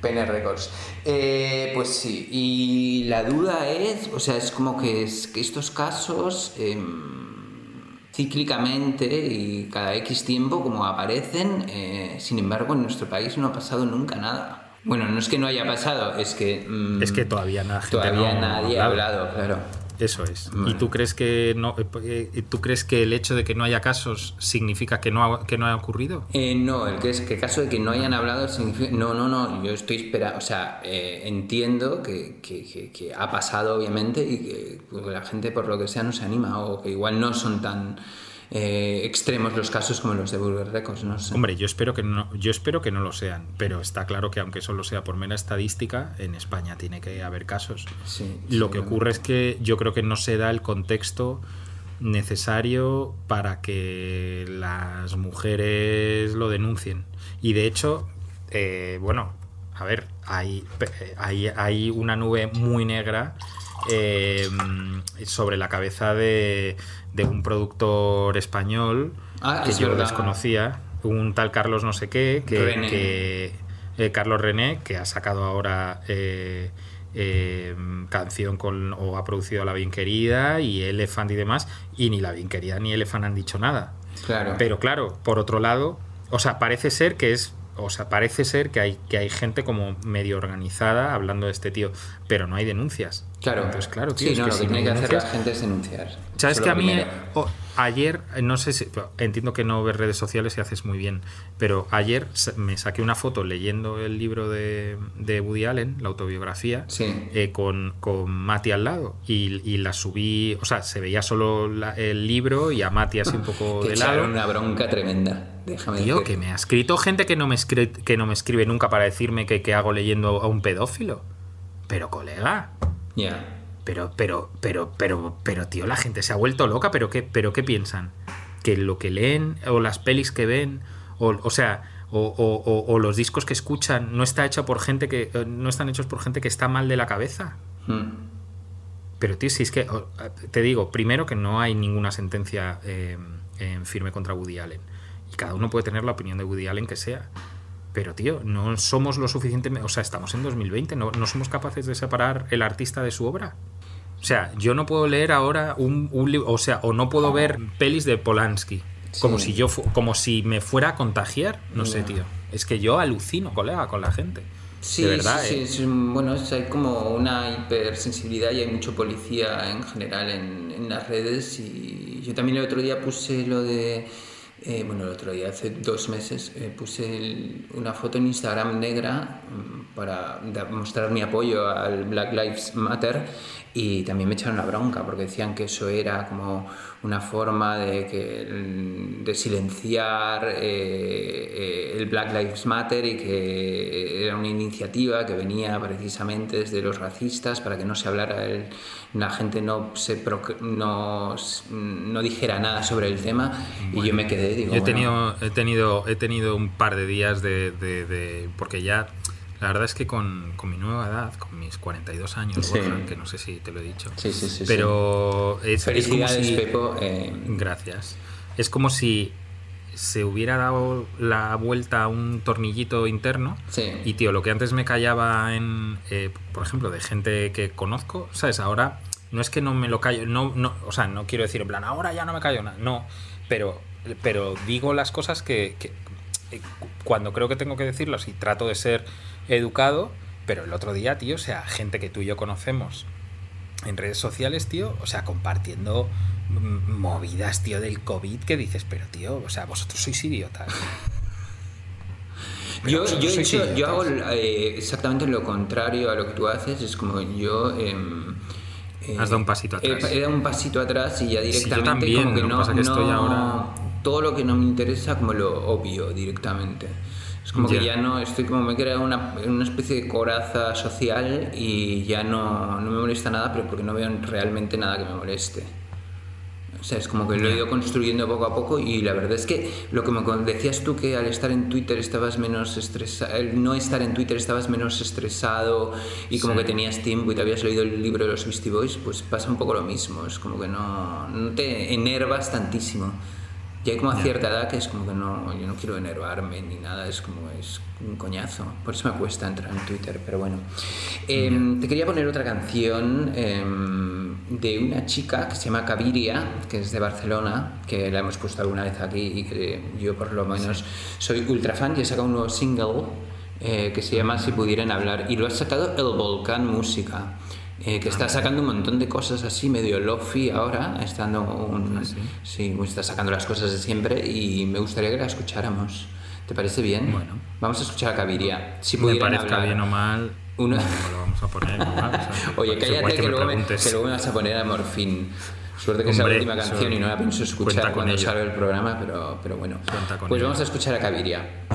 D: Pene Records. Eh, pues sí, y la duda es, o sea, es como que, es, que estos casos em, cíclicamente y cada X tiempo como aparecen, eh, sin embargo en nuestro país no ha pasado nunca nada. Bueno, no es que no haya pasado, es que... mm,
E: Es que todavía nada, gente
D: todavía
E: no
D: nadie ha hablado, claro.
E: Eso es. ¿Y tú crees que no eh, eh, tú crees que el hecho de que no haya casos significa que no ha, que no ha ocurrido?
D: Eh, no, el que es que caso de que no hayan hablado significa... No, no, no, yo estoy esperando, o sea, eh, entiendo que, que- que- que ha pasado obviamente y que pues, la gente por lo que sea no se anima o que igual no son tan eh, extremos los casos como los de Burger Records, no sé.
E: Hombre, yo espero que no, yo espero que no lo sean, pero está claro que aunque solo sea por mera estadística, en España tiene que haber casos.
D: Sí,
E: Lo que ocurre es que yo creo que no se da el contexto necesario para que las mujeres lo denuncien. Y de hecho, eh, bueno, a ver, hay, hay, hay una nube muy negra eh, sobre la cabeza de, de un productor español
D: Ah,
E: que
D: es
E: yo
D: verdad.
E: desconocía, un tal Carlos no sé qué, que,
D: René.
E: que- eh, Carlos René, que ha sacado ahora eh, eh, canción con, o ha producido La Bien Querida y Elephant y demás, y ni La Bien Querida ni Elephant han dicho nada.
D: Claro.
E: Pero claro, por otro lado, o sea, parece ser que es. O sea, parece ser que hay, que hay gente como medio organizada hablando de este tío, pero no hay denuncias.
D: Claro.
E: Entonces, claro, tío,
D: sí,
E: es
D: no,
E: que
D: lo
E: si
D: que tiene que hacer la gente es denunciar.
E: ¿Sabes que a mí
D: primero.
E: o- ayer, no sé si, entiendo que no ves redes sociales y haces muy bien, pero ayer me saqué una foto leyendo el libro de, de Woody Allen, la autobiografía,
D: Sí.
E: eh, con, con Mati al lado y, y la subí, o sea, se veía solo la- el libro y a Mati así un poco
D: Que
E: de lado.
D: una bronca tremenda. Déjame
E: Tío,
D: decir.
E: que me ha escrito gente que no me, escri- que no me escribe nunca para decirme que, que hago leyendo a un pedófilo. Pero, colega, Pero, pero, pero, pero, pero, tío, la gente se ha vuelto loca, pero qué, pero qué piensan? Que lo que leen, o las pelis que ven, o, o sea, o, o- o- o los discos que escuchan, no está hecho por gente que. eh, no están hechos por gente que está mal de la cabeza.
D: Mm.
E: Pero, tío, si es que. Te digo, primero que no hay ninguna sentencia eh, en firme contra Woody Allen. Y cada uno puede tener la opinión de Woody Allen que sea. Pero, tío, no somos lo suficientemente. O sea, estamos en 2020, no, no somos capaces de separar el artista de su obra. O sea, yo no puedo leer ahora un, un libro. O sea, o no puedo ver pelis de Polanski. Como
D: Sí.
E: si yo como si me fuera a contagiar. No sé, tío. Es que yo alucino, colega, con la gente.
D: Sí,
E: de verdad,
D: sí, sí,
E: ¿eh?
D: es un- bueno, hay como una hipersensibilidad y hay mucho policía en general en, en las redes y yo también el otro día puse lo de, eh, bueno, el otro día, hace dos meses, eh, puse una foto en Instagram negra mm, para mostrar mi apoyo al Black Lives Matter y también me echaron la bronca porque decían que eso era como una forma de, que, de silenciar eh, eh, el Black Lives Matter y que era una iniciativa que venía precisamente desde los racistas para que no se hablara, el- la gente no, se proc- no, no dijera nada sobre el tema. Y yo me quedé, digo,
E: he
D: bueno,
E: tenido, he tenido, he tenido un par de días de, de- de- porque ya, la verdad es que con, con mi nueva edad, con mis 42 años,
D: Sí.
E: Borja, que no sé si te lo he dicho,
D: Sí, sí, sí,
E: pero es, es como si,
D: Pepo. eh,
E: gracias, es como si se hubiera dado la vuelta a un tornillito interno
D: Sí.
E: y tío, lo que antes me callaba en, eh, por ejemplo, de gente que conozco, ¿sabes? Ahora no es que no me lo callo, no, no, o sea, no quiero decir en plan, ahora ya no me callo nada, no, pero, pero digo las cosas que, que, eh, cu- cuando creo que tengo que decirlas y trato de ser educado, pero el otro día, tío, o sea, gente que tú y yo conocemos en redes sociales, tío, o sea, compartiendo movidas, tío, del COVID que dices, pero tío, o sea, vosotros sois idiotas.
D: Yo, yo,
E: sois
D: yo- hago eh, exactamente lo contrario a lo que tú haces. Es como yo. em, eh,
E: Has dado un pasito
D: he-
E: atrás.
D: He, dado un pasito atrás y ya
E: yo
D: directamente
E: también,
D: como que
E: lo que
D: no,
E: pasa que estoy
D: no-
E: ahora-
D: todo lo que no me interesa como lo obvio directamente. Es como que
E: Ya.
D: no estoy como me he creado una, una especie de coraza social y ya no, no me molesta nada, pero porque no veo realmente nada que me moleste. O sea, es como que lo he ido construyendo poco a poco y la verdad es que lo que me decías tú que al estar en Twitter estabas menos estresado, el no estar en Twitter estabas menos estresado y como
E: Sí.
D: que tenías tiempo y te habías leído el libro de los Beastie Boys, pues pasa un poco lo mismo, es como que no, no te enervas tantísimo. Y hay como a cierta edad que es como que no, yo no quiero enervarme ni nada, es como es un coñazo. Por eso me cuesta entrar en Twitter, pero bueno. Em, te quería poner otra canción em, de una chica que se llama Caviria, que es de Barcelona, que la hemos puesto alguna vez aquí y que yo por lo menos soy ultra fan y he sacado un nuevo single eh, que se llama Si pudieran hablar y lo ha sacado El Volcán Música. Eh, que está sacando un montón de cosas así, medio lofi ahora, estando un,
E: ¿Ah, sí?
D: Sí, pues está sacando las cosas de siempre y me gustaría que la escucháramos. ¿Te parece bien?
E: Bueno.
D: Vamos a escuchar a Caviria. Si
E: me parezca
D: hablar.
E: bien o mal,
D: Uno-
E: no lo vamos a poner. ¿no? O sea,
D: Oye, cállate que,
E: me
D: luego me, que luego me vas a poner a Morfín. Suerte que es la
E: Hombre,
D: última canción y no la pienso escuchar cuando
E: ello.
D: salga el programa, pero, pero bueno. Pues
E: ello.
D: vamos a escuchar a Caviria.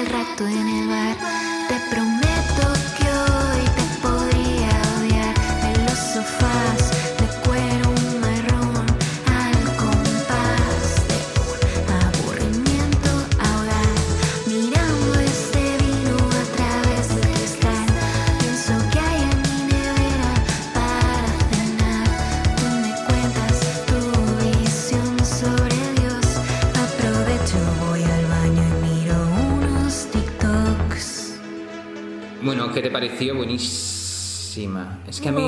H: El rato en el bar, te prometo
D: pareció? Buenísima. Es que a mí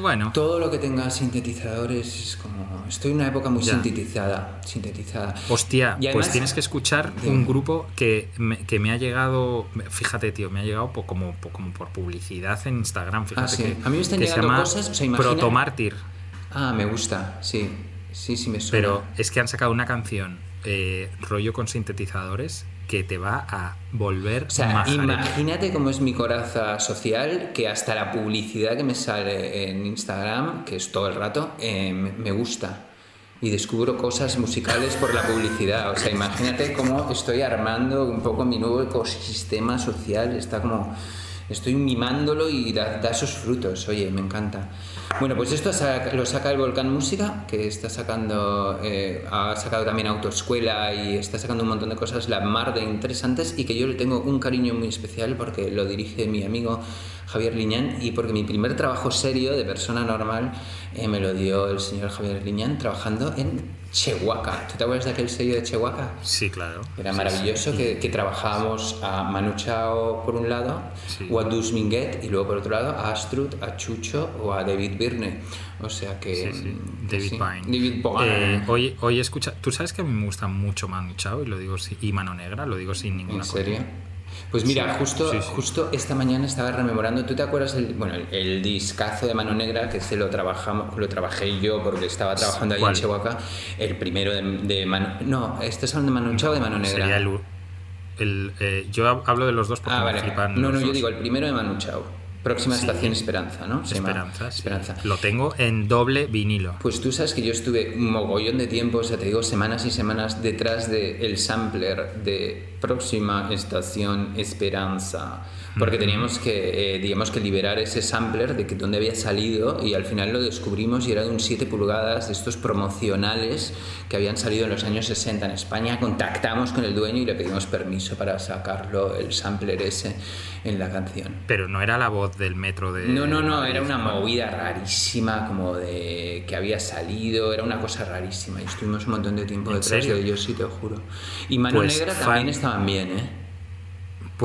E: bueno.
D: todo lo que tenga sintetizadores es como... Estoy en una época muy
E: Ya.
D: sintetizada. Sintetizada.
E: Hostia, pues tienes que escuchar un grupo que me, que me ha llegado, fíjate tío, me ha llegado como, po- como por publicidad en Instagram, fíjate
D: Ah, sí.
E: que,
D: A mí me están
E: que se
D: llegando
E: llama
D: cosas, o sea, imagina-
E: Protomártir,
D: Ah, me gusta. Sí. Sí, sí me suena.
E: pero es que han sacado una canción eh, rollo con sintetizadores que te va a volver
D: O sea, imagínate cómo es mi coraza social, que hasta la publicidad que me sale en Instagram, que es todo el rato, eh, me gusta. Y descubro cosas musicales por la publicidad. O sea, imagínate cómo estoy armando un poco mi nuevo ecosistema social. Está como... Estoy mimándolo y da, sus frutos. Oye, me encanta. Bueno, pues esto lo saca el Volcán Música, que está sacando, eh, ha sacado también Autoescuela y está sacando un montón de cosas, la mar de interesantes, y que yo le tengo un cariño muy especial porque lo dirige mi amigo Javier Liñán y porque mi primer trabajo serio de persona normal eh, me lo dio el señor Javier Liñán trabajando en Chehuaca. ¿Tú te acuerdas de aquel sello de Chehuaca?
E: Sí, claro.
D: Era
E: Sí,
D: maravilloso
E: sí.
D: que, que trabajábamos a Manu Chao por un lado,
E: Sí.
D: o a Dus Minguet, y luego por otro lado a Astrud, a Chucho o a David Birne. O sea que. Mm,
E: David. Pine.
D: David Pine.
E: Eh, hoy, hoy escucha, tú sabes que a mí me gusta mucho Manu Chao y lo digo y Mano Negra, lo digo sin ninguna
D: ¿En serio?
E: coña.
D: Pues mira,
E: Sí,
D: justo,
E: sí, sí.
D: justo esta mañana estaba rememorando, ¿tú te acuerdas el, bueno, el, el discazo de Mano Negra que se lo trabajamos, lo trabajé yo porque estaba trabajando ahí
E: ¿Cuál?
D: en Chihuahua? El primero de, de Mano, no, ¿estás hablando de Manu Chao o de Mano Negra?
E: Sería el, el, eh, yo hab- hablo de los dos porque
D: Ah,
E: me
D: vale.
E: flipan.
D: No,
E: los
D: no, yo
E: dos.
D: digo el primero de Manu Chao. Próxima
E: Sí.
D: estación Esperanza, ¿no? Se
E: Esperanza, sí.
D: Esperanza.
E: Lo tengo en doble vinilo.
D: Pues tú sabes que yo estuve un mogollón de tiempo, o sea, te digo semanas y semanas detrás del sampler de próxima estación Esperanza, porque teníamos que, eh, digamos que liberar ese sampler de que dónde había salido y al final lo descubrimos y era de un 7 pulgadas de estos promocionales que habían salido en los años 60 en España. Contactamos con el dueño y le pedimos permiso para sacarlo, el sampler ese, en la canción.
E: Pero no era la voz del metro de.
D: No, no, no, era una movida rarísima, como de que había salido, era una cosa rarísima. Y estuvimos un montón de tiempo
E: ¿En
D: detrás
E: serio?
D: de ellos, sí, te lo juro. Y Mano
E: Pues
D: Negra
E: fan-
D: también estaban bien, ¿eh?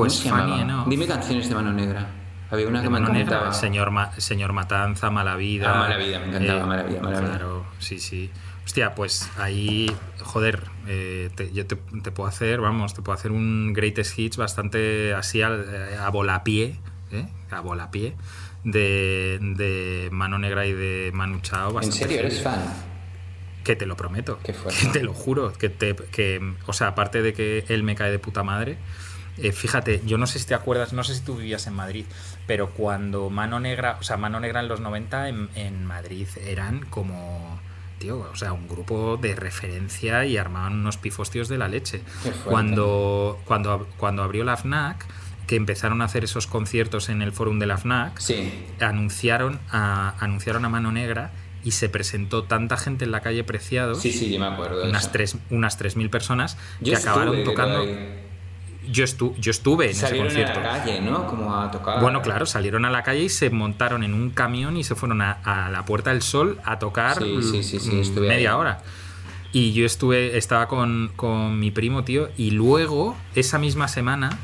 E: Pues Enough.
D: Dime canciones de Mano Negra. Había una
E: De
D: que me
E: Mano Negra,
D: encantaba.
E: señor, Ma- señor Matanza, Mala Vida. eh,
D: Ah, Mala Vida, me encantaba, Mala Vida, Mala Vida.
E: Claro, sí, sí. Hostia, pues ahí, joder, eh, te- yo te, te puedo hacer, vamos, te puedo hacer un greatest hits bastante así al- eh, a, volapié, ¿eh? A volapié de, de Mano Negra y de Manu Chao.
D: ¿En serio eres fan?
E: Que te lo prometo.
D: Qué fuerte.
E: Te lo juro. Que te, que, o sea, aparte de que él me cae de puta madre, eh, fíjate, yo no sé si te acuerdas, no sé si tú vivías en Madrid, pero cuando Mano Negra, o sea, Mano Negra en los 90 en, en Madrid eran como, tío, o sea, un grupo de referencia y armaban unos pifostios de la leche. Cuando, cuando, cuando abrió la FNAC, que empezaron a hacer esos conciertos en el forum de la FNAC,
D: Sí.
E: anunciaron a, anunciaron a Mano Negra y se presentó tanta gente en la calle Preciados,
D: Sí, sí, yo me acuerdo
E: unas tres, unas 3.000 personas,
D: Yo
E: que acabaron tocando...
D: ahí.
E: Yo, estu- yo estuve en
D: Salieron
E: ese
D: a la
E: concierto.
D: calle, ¿no? Como a tocar.
E: Bueno, claro, salieron a la calle y se montaron en un camión y se fueron a, a la Puerta del Sol a tocar
D: Sí, sí, sí,
E: mm, media
D: ahí.
E: hora. Y yo estuve, estaba con, con mi primo, tío, y luego, esa misma semana,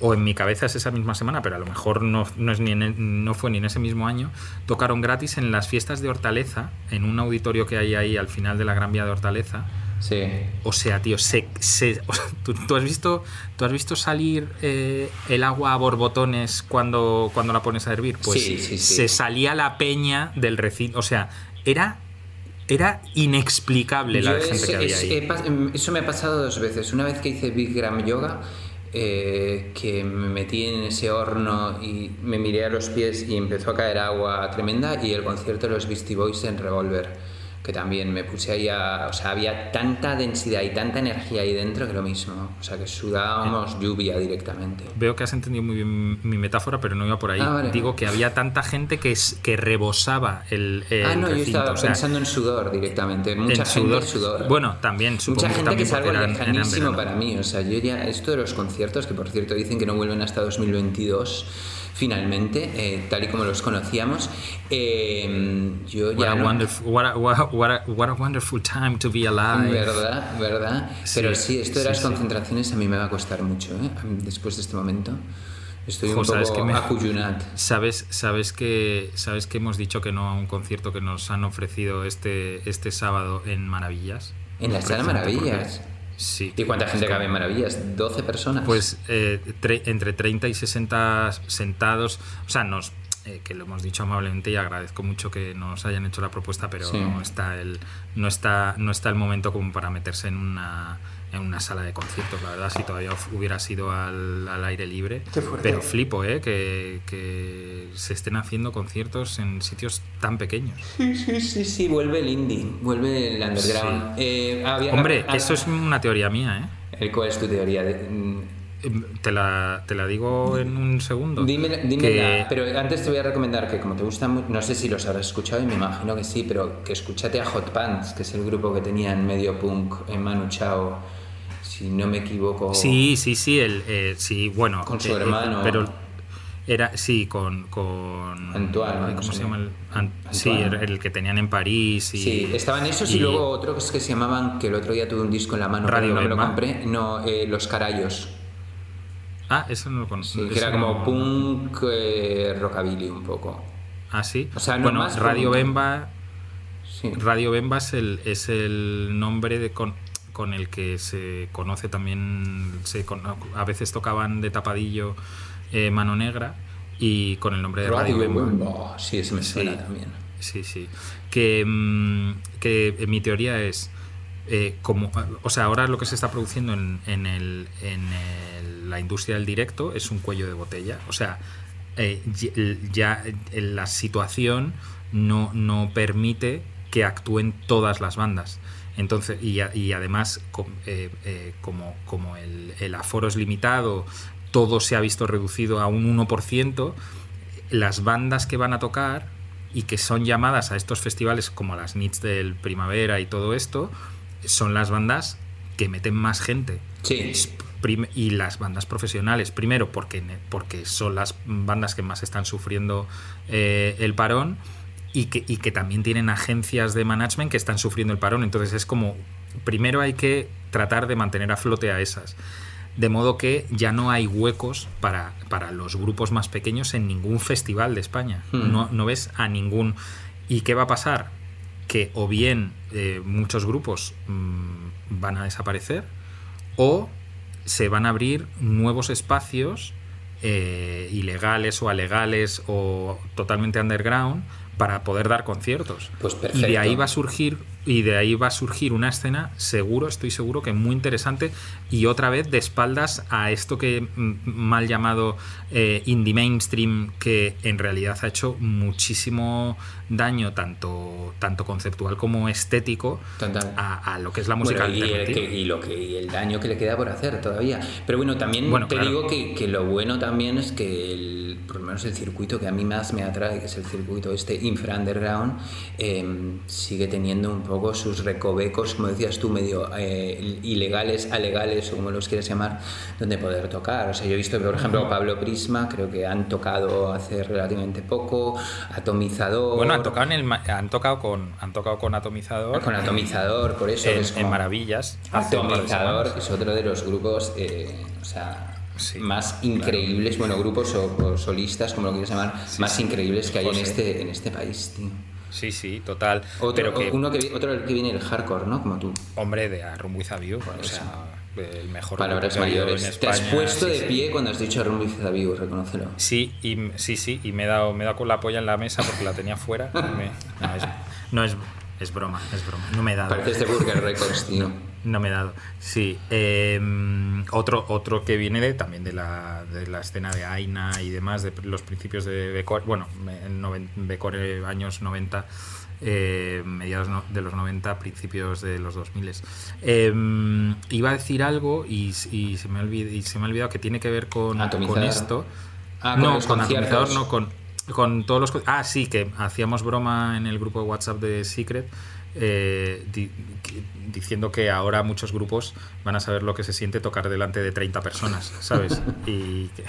E: o en mi cabeza es esa misma semana, pero a lo mejor no, no, es ni en el- no fue ni en ese mismo año, tocaron gratis en las fiestas de Hortaleza, en un auditorio que hay ahí al final de la Gran Vía de Hortaleza.
D: Sí.
E: O sea, tío, se, se- o sea, ¿tú, tú has visto, ¿tú has visto salir eh, el agua a borbotones cuando, cuando la pones a hervir? Pues
D: Sí,
E: se salía la peña del recinto. O sea, era, era inexplicable la de gente
D: eso,
E: que había
D: es-
E: ahí.
D: em, eso me ha pasado dos veces. Una vez que hice Big Gram Yoga, eh, que me metí en ese horno y me miré a los pies y empezó a caer agua tremenda, y el concierto de los Beastie Boys en Revolver, que también me puse ahí a... O sea, había tanta densidad y tanta energía ahí dentro que lo mismo. O sea, que sudábamos lluvia directamente.
E: Veo que has entendido muy bien mi metáfora, pero no iba por ahí.
D: Ah, vale.
E: Digo que había tanta gente que, es- que rebosaba el, el
D: ah, no, yo
E: recinto.
D: estaba
E: o sea,
D: pensando en sudor directamente. Mucha
E: en
D: gente
E: sudor.
D: sudor.
E: Bueno, también supongo
D: Mucha gente que es algo lejanísimo para mí. O sea, yo ya, esto de los conciertos, que por cierto dicen que no vuelven hasta 2022, finalmente, eh, tal y como los conocíamos, eh, yo
E: What
D: ya
E: a,
D: no-
E: wonderful, what, a, what a- what a- wonderful time to be alive.
D: Verdad, verdad. Pero
E: Sí,
D: sí, esto de
E: sí,
D: las
E: sí.
D: concentraciones a mí me va a costar mucho, ¿eh? Después de este momento. Estoy un
E: ¿sabes
D: poco
E: qué me-
D: acuyunat.
E: ¿Sabes, sabes, que, ¿Sabes que hemos dicho que no a un concierto que nos han ofrecido este, este sábado en Maravillas?
D: En la sala Maravillas.
E: Sí.
D: ¿Y cuánta gente cabe en Maravillas? ¿12 personas?
E: Pues eh, tre- entre 30 y 60 sentados, o sea, nos eh, que lo hemos dicho amablemente y agradezco mucho que nos hayan hecho la propuesta, pero
D: Sí.
E: no está el no está no está el momento como para meterse en una en una sala de conciertos, la verdad, si todavía hubiera sido al, al aire libre. Pero flipo, ¿eh? Que, que se estén haciendo conciertos en sitios tan pequeños.
D: Sí, sí, sí, sí, vuelve el indie, vuelve el underground. Eh, había-
E: Hombre, eso es una teoría mía, ¿eh?
D: ¿Cuál es tu teoría? De- mm,
E: Te la, te la digo en un segundo.
D: Dímela,
E: Que-
D: dímela, pero antes te voy a recomendar que como te gusta, no sé si los habrás escuchado y me imagino que sí, pero que escúchate a Hot Pants, que es el grupo que tenía en medio punk en Manu Chao, si no me equivoco.
E: Sí, sí, sí, el, eh, sí, bueno.
D: Con su
E: eh,
D: hermano.
E: Pero era, sí, con. con
D: Antoine.
E: ¿Cómo se llama? El, sí, el, el que tenían en París. Y,
D: Sí, estaban esos y, luego otros que se llamaban, que el otro día tuve un disco en la mano,
E: Radio
D: pero no me lo compré, no, eh, Los Carayos.
E: Ah, eso no lo conozco.
D: Sí, que era como punk eh, rockabilly un poco.
E: Ah, sí.
D: O sea, no
E: bueno,
D: más
E: Radio
D: punk.
E: Bemba.
D: Sí.
E: Radio Bemba es el, es el nombre de con, con el que se conoce también. Se, a veces tocaban de tapadillo eh, Mano Negra y con el nombre de Radio,
D: Radio. Sí, eso me suena también.
E: Sí, sí. Que, mm, que eh, mi teoría es. eh, como, o sea, ahora lo que se está produciendo en, en el- en el- la industria del directo es un cuello de botella. O sea, eh, ya la situación no, no permite que actúen todas las bandas. Entonces, y, a- y además, com- eh, eh, como, como el, el aforo es limitado, todo se ha visto reducido a un 1%, las bandas que van a tocar y que son llamadas a estos festivales como las NITs del Primavera y todo esto, son las bandas que meten más gente.
D: Sí.
E: Y las bandas profesionales, primero porque, porque son las bandas que más están sufriendo eh, el parón y que, y que también tienen agencias de management que están sufriendo el parón. Entonces es como, primero hay que tratar de mantener a flote a esas. De modo que ya no hay huecos para, para los grupos más pequeños en ningún festival de España.
D: Hmm.
E: No, no ves a ningún... ¿Y qué va a pasar? Que o bien eh, muchos grupos mm, van a desaparecer o se van a abrir nuevos espacios eh, ilegales o alegales o totalmente underground para poder dar conciertos.
D: Pues
E: y de ahí va a surgir y de ahí va a surgir una escena seguro, estoy seguro que muy interesante y otra vez de espaldas a esto que mm, mal llamado eh, indie mainstream que en realidad ha hecho muchísimo daño tanto tanto conceptual como estético a, a lo que es la música
D: Bueno, y, el, que- y lo que, y el daño que le queda por hacer todavía. Pero bueno, también
E: Bueno,
D: te
E: claro.
D: digo que, que lo bueno también es que el- por lo menos el circuito que a mí más me atrae, que es el circuito este infra underground, eh, sigue teniendo un poco sus recovecos, como decías tú, medio eh, ilegales, alegales o como los quieras llamar, donde poder tocar. O sea, yo he visto que, por ejemplo, Pablo Prisma, creo que han tocado hace relativamente poco, Atomizador.
E: Bueno, han tocado, en el, han tocado con han tocado con Atomizador.
D: Con Atomizador, por eso.
E: En,
D: que
E: Maravillas.
D: Atomizador
E: semanas.
D: es otro de los grupos, eh, o sea,
E: Sí,
D: más increíbles, bueno, grupos o, o solistas, como lo quieras llamar, más increíbles que hay en este, en este país, tío.
E: Sí, sí, total.
D: Otro,
E: pero que,
D: uno que, otro que viene el hardcore, ¿no? Como tú.
E: hombre, de A Room With a View, o sea, el mejor
D: Palabras mayores.
E: en
D: Te has
E: España,
D: puesto
E: sí,
D: de
E: sí.
D: pie cuando has dicho Rumbo y Vivo, reconócelo.
E: Sí, y, sí, sí, y me he, dado, me he dado con la polla en la mesa porque la tenía fuera. me- no, es, no es, es broma, es broma. No me he dado.
D: Pareces de Burger Records, tío.
E: No me he dado. Sí. eh, otro, otro que viene de, también de la, de la escena de Aina y demás, de los principios de Becore, bueno, noven- Becore años 90, eh, mediados no- de los 90, principios de los 2000. Eh, iba a decir algo y, y se me ha olvid- y se me ha olvidado que tiene que ver con, esto.
D: Ah, con
E: no,
D: los
E: con. Atomizador, no, con, con todos los... Ah, sí, que hacíamos broma en el grupo de WhatsApp de Secret eh, di- diciendo que ahora muchos grupos van a saber lo que se siente tocar delante de 30 personas, ¿sabes? Y que...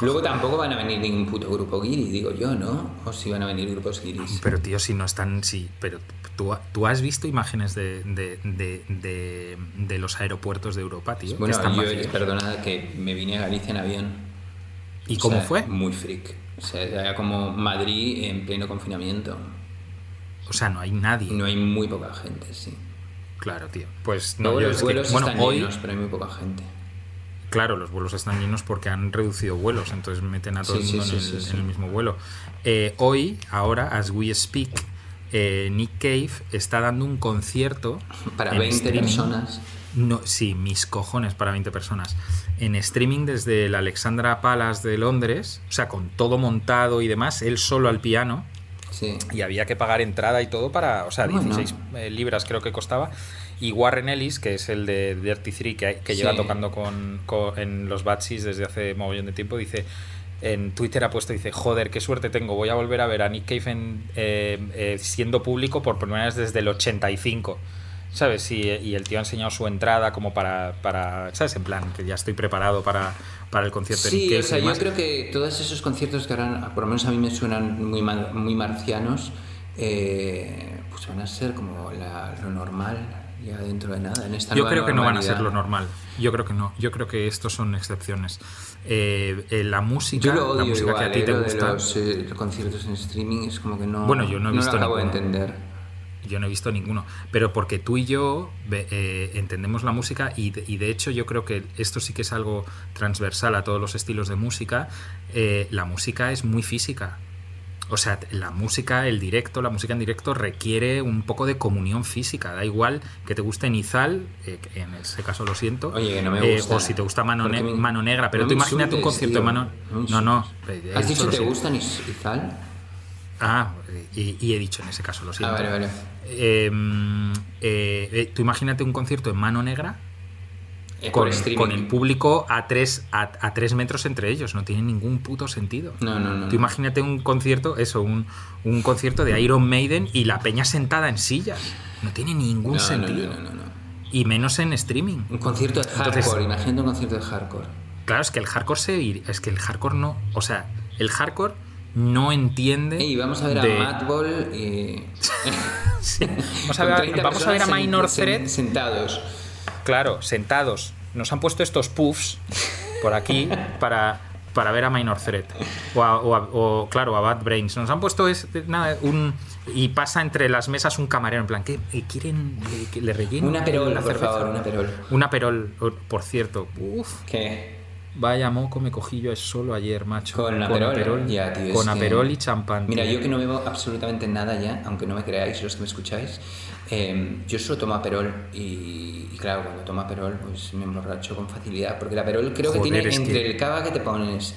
D: Luego tampoco van a venir ningún puto grupo guiri, digo yo, ¿no? O si van a venir grupos guiris.
E: Pero tío, si no están, sí, pero tú, tú has visto imágenes de, de, de, de- los aeropuertos de Europa, tío.
D: Bueno,
E: están
D: yo,
E: vacíos.
D: perdona, que me vine a Galicia en avión.
E: ¿Y
D: O
E: cómo
D: sea,
E: fue?
D: Muy freak. O sea, era como Madrid en pleno confinamiento.
E: O sea, no hay nadie.
D: No hay muy poca gente, sí.
E: Claro, tío. Pues no, yo
D: los
E: es que-
D: vuelos
E: bueno,
D: están
E: hoy,
D: llenos, pero hay muy poca gente.
E: Claro, los vuelos están llenos porque han reducido vuelos, entonces meten a todo
D: Sí,
E: el
D: sí,
E: mundo en, el, en el mismo vuelo. Eh, hoy, ahora, as we speak, eh, Nick Cave está dando un concierto
D: Para
E: en
D: 20
E: streaming.
D: personas.
E: No, sí, mis cojones para 20 personas. En streaming desde la Alexandra Palace de Londres, o sea, con todo montado y demás, él solo al piano.
D: Sí.
E: Y había que pagar entrada y todo para, o sea,
D: Bueno.
E: 16 eh, libras creo que costaba. Y Warren Ellis, que es el de Dirty Three, que, hay- que
D: Sí.
E: lleva tocando con, con- en los Batsies desde hace mogollón de tiempo, dice, en Twitter ha puesto, dice, joder, qué suerte tengo, voy a volver a ver a Nick Cave en, eh, eh, siendo público por primera vez desde el 85. ¿Sabes? Y, y el tío ha enseñado su entrada como para, para, ¿sabes? En plan, que ya estoy preparado para, para el concierto de
D: Sí, o sea, yo creo que todos esos conciertos que ahora, por lo menos a mí me suenan muy, muy marcianos, eh, pues van a ser como la- lo normal ya dentro de nada. En esta
E: Yo creo que no van a ser
D: normalidad.
E: lo normal. Yo creo que no. Yo creo que estos son excepciones. Eh, eh, la música,
D: Yo lo odio
E: la música
D: igual,
E: que a ti
D: eh,
E: te
D: de
E: gusta.
D: los eh, conciertos en streaming es como que no,
E: Bueno, yo no he visto
D: lo acabo de
E: ninguno.
D: entender.
E: Yo no he visto ninguno. Pero porque tú y yo eh, entendemos la música y de, y de hecho yo creo que esto sí que es algo transversal a todos los estilos de música. eh, la música es muy física. O sea, la música, el directo, la música en directo requiere un poco de comunión física. Da igual que te guste Nizal, eh, en ese caso lo siento,
D: Oye, que no me
E: eh,
D: gusta.
E: o si te gusta Mano,
D: Porque
E: Ne-
D: me-
E: Mano Negra. Pero
D: no
E: tú imagínate un concierto de. Mano...
D: No
E: No, eh,
D: ¿Has dicho te
E: siento.
D: gustan Is- Izal?
E: Ah, y, y he dicho en ese caso, lo siento.
D: Ah, vale, vale.
E: Eh, eh, eh, tú imagínate un concierto en mano negra
D: Eh,
E: con, el público a tres, a, a tres metros entre ellos. No tiene ningún puto sentido.
D: No, no, no.
E: Tú imagínate un concierto, eso, un, un concierto de Iron Maiden y la peña sentada en sillas. No tiene ningún
D: No,
E: sentido.
D: no, no.
E: Y menos en streaming.
D: Un concierto de hardcore,
E: Entonces-
D: imagínate un concierto de hardcore.
E: Claro, es que el hardcore se es que el hardcore no, o sea, el hardcore no entiende.
D: Y vamos a ver
E: de-
D: a Madball y.
E: Sí. Vamos a ver,
D: 30
E: vamos a ver a Minor
D: sen-
E: Threat.
D: Sentados.
E: Claro, sentados. Nos han puesto estos puffs por aquí para, para ver a Minor Threat. O, a- o a- o, claro, a Bad Brains. Nos han puesto es, nada, un. Y pasa entre las mesas un camarero, en plan, ¿qué eh, quieren eh, que le relleno?
D: Una perol, por
E: cerveza?".
D: favor, una perol.
E: Una perol, por cierto. Uf,
D: ¿Qué?
E: Vaya moco me cogí yo solo ayer, macho.
D: Con aperol. Ya, tío,
E: con
D: que-
E: aperol y champán.
D: Mira, yo que no bebo absolutamente nada ya, aunque no me creáis los que me escucháis, eh, yo solo tomo aperol y, y claro, cuando tomo aperol pues me emborracho con facilidad, porque el aperol creo que tiene entre
E: que-
D: el cava que te pones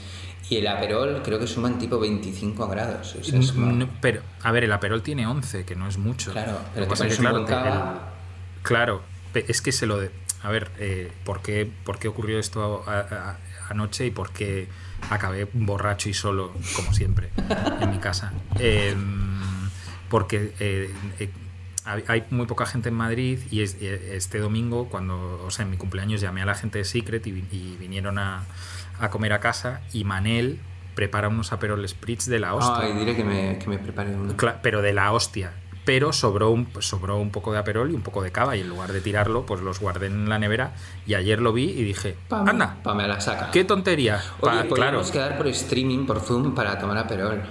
D: y el aperol creo que suman tipo 25 grados. O sea, es como-
E: No, pero, a ver, el aperol tiene 11, que no es mucho.
D: Claro, pero te pones
E: que, claro,
D: cava.
E: el- claro, es que se lo de- a ver, eh, ¿por, qué, ¿por qué ocurrió esto a- a- anoche y por qué acabé borracho y solo, como siempre, en mi casa? Eh, porque eh, eh, hay muy poca gente en Madrid y es- eh, este domingo, cuando, o sea, en mi cumpleaños llamé a la gente de Secret y, vi- y vinieron a, a comer a casa y Manel prepara unos Aperol Spritz de la hostia.
D: Ay, diré que me, que me prepare uno.
E: Pero de la hostia. Pero sobró un, sobró un poco de aperol y un poco de cava y en lugar de tirarlo, pues los guardé en la nevera y ayer lo vi y dije,
D: Pame,
E: anda,
D: pame a la saca.
E: qué tontería.
D: Oye,
E: Pa- claro,
D: quedar por streaming, por Zoom, para tomar aperol.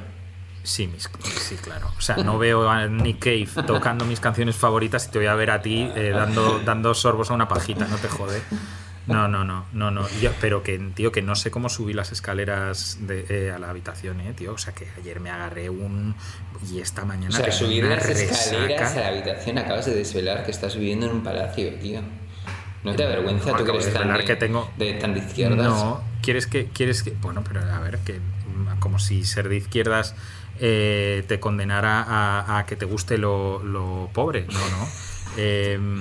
E: sí, mis- sí, claro. O sea, no veo a Nick Cave tocando mis canciones favoritas y te voy a ver a ti eh, dando, dando sorbos a una pajita, no te jode. No, no, no, no, no. Yo- pero que, tío, que no sé cómo subí las escaleras de, eh, a la habitación, eh, tío. O sea, que ayer me agarré un... Y esta mañana...
D: O sea, subir las escaleras
E: resaca.
D: a la habitación acabas de desvelar que estás viviendo en un palacio, tío. ¿No te avergüenza
E: Acabo
D: tú que eres tan de,
E: que tengo-
D: de, tan de izquierdas?
E: No, ¿quieres que, quieres que. Bueno, pero a ver, que como si ser de izquierdas eh, te condenara a, a que te guste lo, lo pobre. No, no. Em,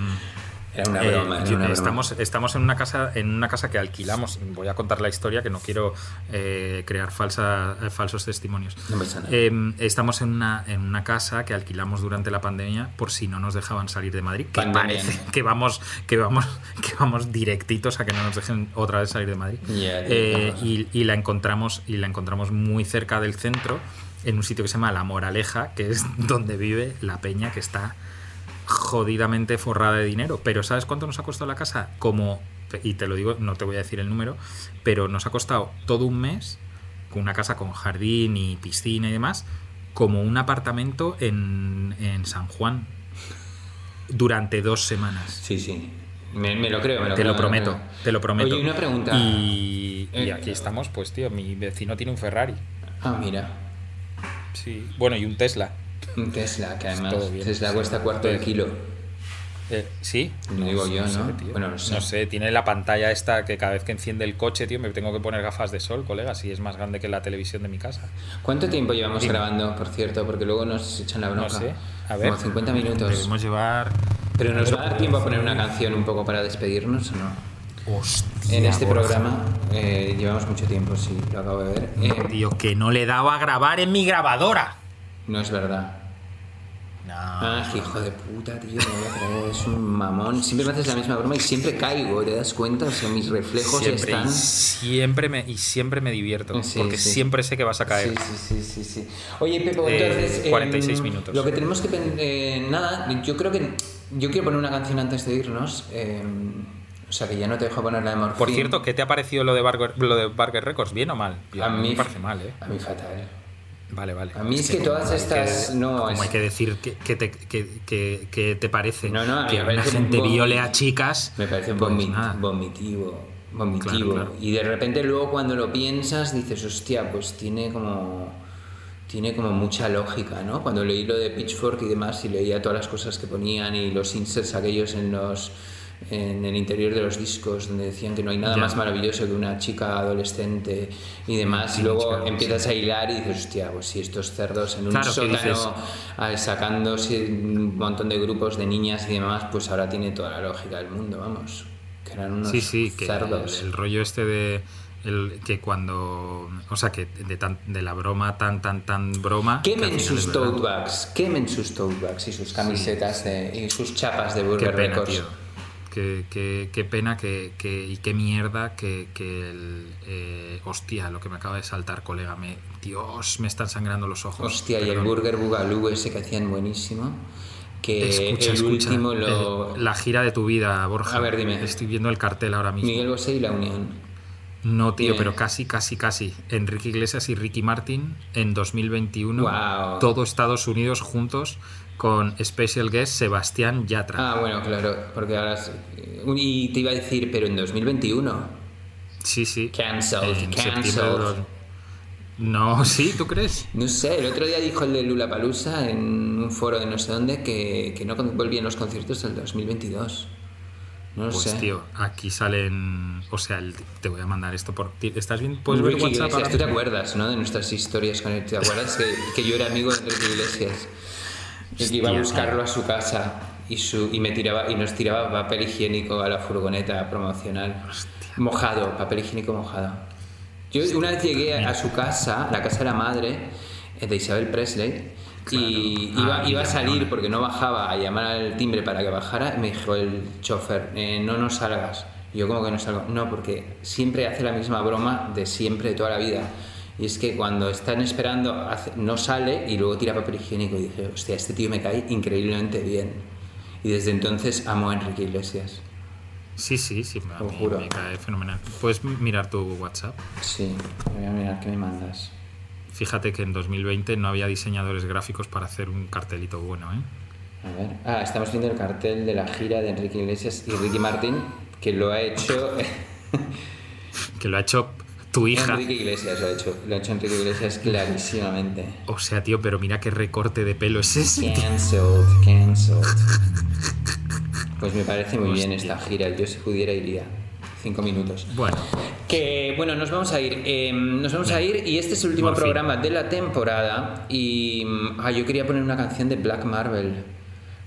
D: Era una
E: eh,
D: era broma.
E: estamos, estamos en una casa en una casa que alquilamos. Voy a contar la historia que no quiero eh, crear falsa, eh, falsos testimonios.
D: No.
E: Eh, estamos en una, en una casa que alquilamos durante la pandemia por si no nos dejaban salir de Madrid. Que
D: Pandemia.
E: parece que vamos, que vamos, que vamos directitos a que no nos dejen otra vez salir de Madrid. Y la encontramos, y la encontramos muy cerca del centro, en un sitio que se llama La Moraleja, que es donde vive la peña que está jodidamente forrada de dinero. Pero ¿sabes cuánto nos ha costado la casa? Como, y te lo digo, no te voy a decir el número, pero nos ha costado todo un mes, con una casa con jardín y piscina y demás, como un apartamento en, en San Juan durante dos semanas.
D: Sí, sí. Me, me lo creo, me lo
E: Te
D: creo.
E: lo
D: me
E: prometo,
D: creo.
E: te lo prometo.
D: Oye, una pregunta.
E: Y, y
D: Eh,
E: aquí estamos, pues tío, mi vecino tiene un Ferrari.
D: Ah, mira.
E: Sí. Bueno, y un Tesla.
D: Tesla, que además
E: bien.
D: Tesla cuesta cuarto de kilo.
E: Eh, sí.
D: Lo digo yo,
E: sé,
D: ¿no?
E: tío.
D: Bueno, no sé.
E: tiene la pantalla esta que cada vez que enciende el coche, tío, me tengo que poner gafas de sol, colega, si es más grande que la televisión de mi casa.
D: ¿Cuánto tiempo llevamos
E: Dime.
D: grabando, por cierto? Porque luego nos echan la bronca.
E: No sé. A ver.
D: Como 50 minutos.
E: Debemos llevar.
D: Pero nos va a dar tiempo a poner una canción un poco para despedirnos o no?
E: Hostia,
D: En este programa eh, llevamos mucho tiempo, sí, lo acabo de ver. Eh,
E: Tío, que no le daba a grabar en mi grabadora.
D: no es verdad.
E: No.
D: Ah, hijo de puta, tío, me voy a creer, es un mamón. Siempre me haces la misma broma y siempre caigo, ¿te das cuenta? O sea, mis reflejos
E: siempre,
D: están...
E: y siempre me y siempre me divierto
D: Sí,
E: porque
D: sí.
E: siempre sé que vas a caer.
D: Sí, sí, sí, sí, sí. Oye, Pepo,
E: Eh,
D: entonces...
E: 46
D: em,
E: minutos.
D: Lo que tenemos que... eh, nada, yo creo que... Yo quiero poner una canción antes de irnos. em, o sea, que ya no te dejo poner la de Morphine.
E: Por cierto, ¿qué te ha parecido lo de Barger, lo de Barger Records? ¿Bien o mal?
D: A mí
E: me parece mal, ¿eh?
D: A mí fatal.
E: Vale, vale.
D: A mí es que todas estas-
E: que-
D: no,
E: como
D: es-
E: hay que decir que, que te, que, te parece
D: No, no,
E: que
D: parece
E: gente
D: un-
E: viole a chicas.
D: Me parece
E: pues nada.
D: vomitivo. Vomitivo.
E: Claro, claro.
D: Y de repente luego cuando lo piensas dices, hostia, pues tiene como. Tiene como mucha lógica, ¿no? Cuando leí lo de Pitchfork y demás y leía todas las cosas que ponían y los inserts aquellos en los en el interior de los discos donde decían que no hay nada
E: Ya.
D: más maravilloso que una chica adolescente y demás y
E: Sí,
D: luego
E: claro,
D: empiezas a hilar y dices hostia pues si estos cerdos en un
E: Claro, ¿qué
D: sótano ah, sacándose un montón de grupos de niñas y demás pues ahora tiene toda la lógica del mundo vamos que eran unos
E: Sí, sí, que el,
D: cerdos
E: el rollo este de el, que cuando o sea que de, tan- de la broma tan tan tan broma
D: Quemen sus tote bags, quemen sus tote bags y sus camisetas de, y sus chapas de Burger Records.
E: tío. Qué, qué- qué pena que, que- y qué mierda que, que el. eh, hostia, lo que me acaba de saltar, colega. Me, Dios, me están sangrando los ojos.
D: Hostia, y el. Burger Boogaloo ese que hacían buenísimo. Que
E: Escucha,
D: el
E: escucha.
D: último lo.
E: Eh, la gira de tu vida, Borja.
D: A ver, dime.
E: Estoy viendo el cartel ahora mismo.
D: Miguel Bosé y La Unión.
E: No, tío, pero casi, casi, casi. Enrique Iglesias y Ricky Martin en 2021.
D: Guau.
E: Todo Estados Unidos juntos con Special Guest Sebastián Yatra.
D: Ah, bueno, claro, porque ahora. es- Y te iba a decir, pero en 2021.
E: sí, sí.
D: Cancelled, cancelled.
E: No, sí, ¿tú crees?
D: No sé, el otro día dijo el de Lula Palusa en un foro de no sé dónde que, que no volvían los conciertos el 2022. No
E: Pues
D: sé.
E: tío, aquí salen. O sea, el- te voy a mandar esto por. ¿Estás bien? ¿Puedes ver
D: Enrique
E: WhatsApp
D: Iglesias, ¿tú te acuerdas, no? De nuestras historias con él. ¿Te acuerdas que, que yo era amigo de Enrique Iglesias? Y que iba a
E: Hostia,
D: buscarlo a su casa y, su, y me tiraba y nos tiraba papel higiénico a la furgoneta promocional. Mojado, papel higiénico mojado. Yo una vez llegué a, a su casa, la casa de la madre eh, de Isabel Presley, y
E: Ah,
D: iba, iba a salir porque no bajaba a llamar al timbre para que bajara. y Me dijo el chofer, eh, no nos salgas. Y yo, como que no salgo? No, porque siempre hace la misma broma de siempre, de toda la vida. Y es que cuando están esperando, hace- no sale y luego tira papel higiénico. Y dije, hostia, este tío me cae increíblemente bien. Y desde entonces amo a Enrique Iglesias.
E: Sí, sí, sí, a
D: Lo
E: mí
D: juro.
E: me cae fenomenal. ¿Puedes mirar tu WhatsApp?
D: Sí, voy a mirar qué me mandas.
E: Fíjate que en 2020 no había diseñadores gráficos para hacer un cartelito bueno, ¿eh?
D: A ver. Ah, estamos viendo el cartel de la gira de Enrique Iglesias y Ricky Martin, que lo ha hecho.
E: Que lo ha hecho tu hija.
D: Enrique Iglesias lo ha hecho. Lo ha hecho Enrique Iglesias clarísimamente.
E: O sea, tío, pero mira qué recorte de pelo es ese.
D: Cancelled, cancelled. Pues me parece muy bien esta gira. Yo si pudiera iría. Cinco minutos.
E: Bueno,
D: Que bueno, nos vamos a ir. eh, nos vamos a ir y este es el último
E: Por fin.
D: programa de la temporada. Y mm, ah, yo quería poner una canción de Black Marvel.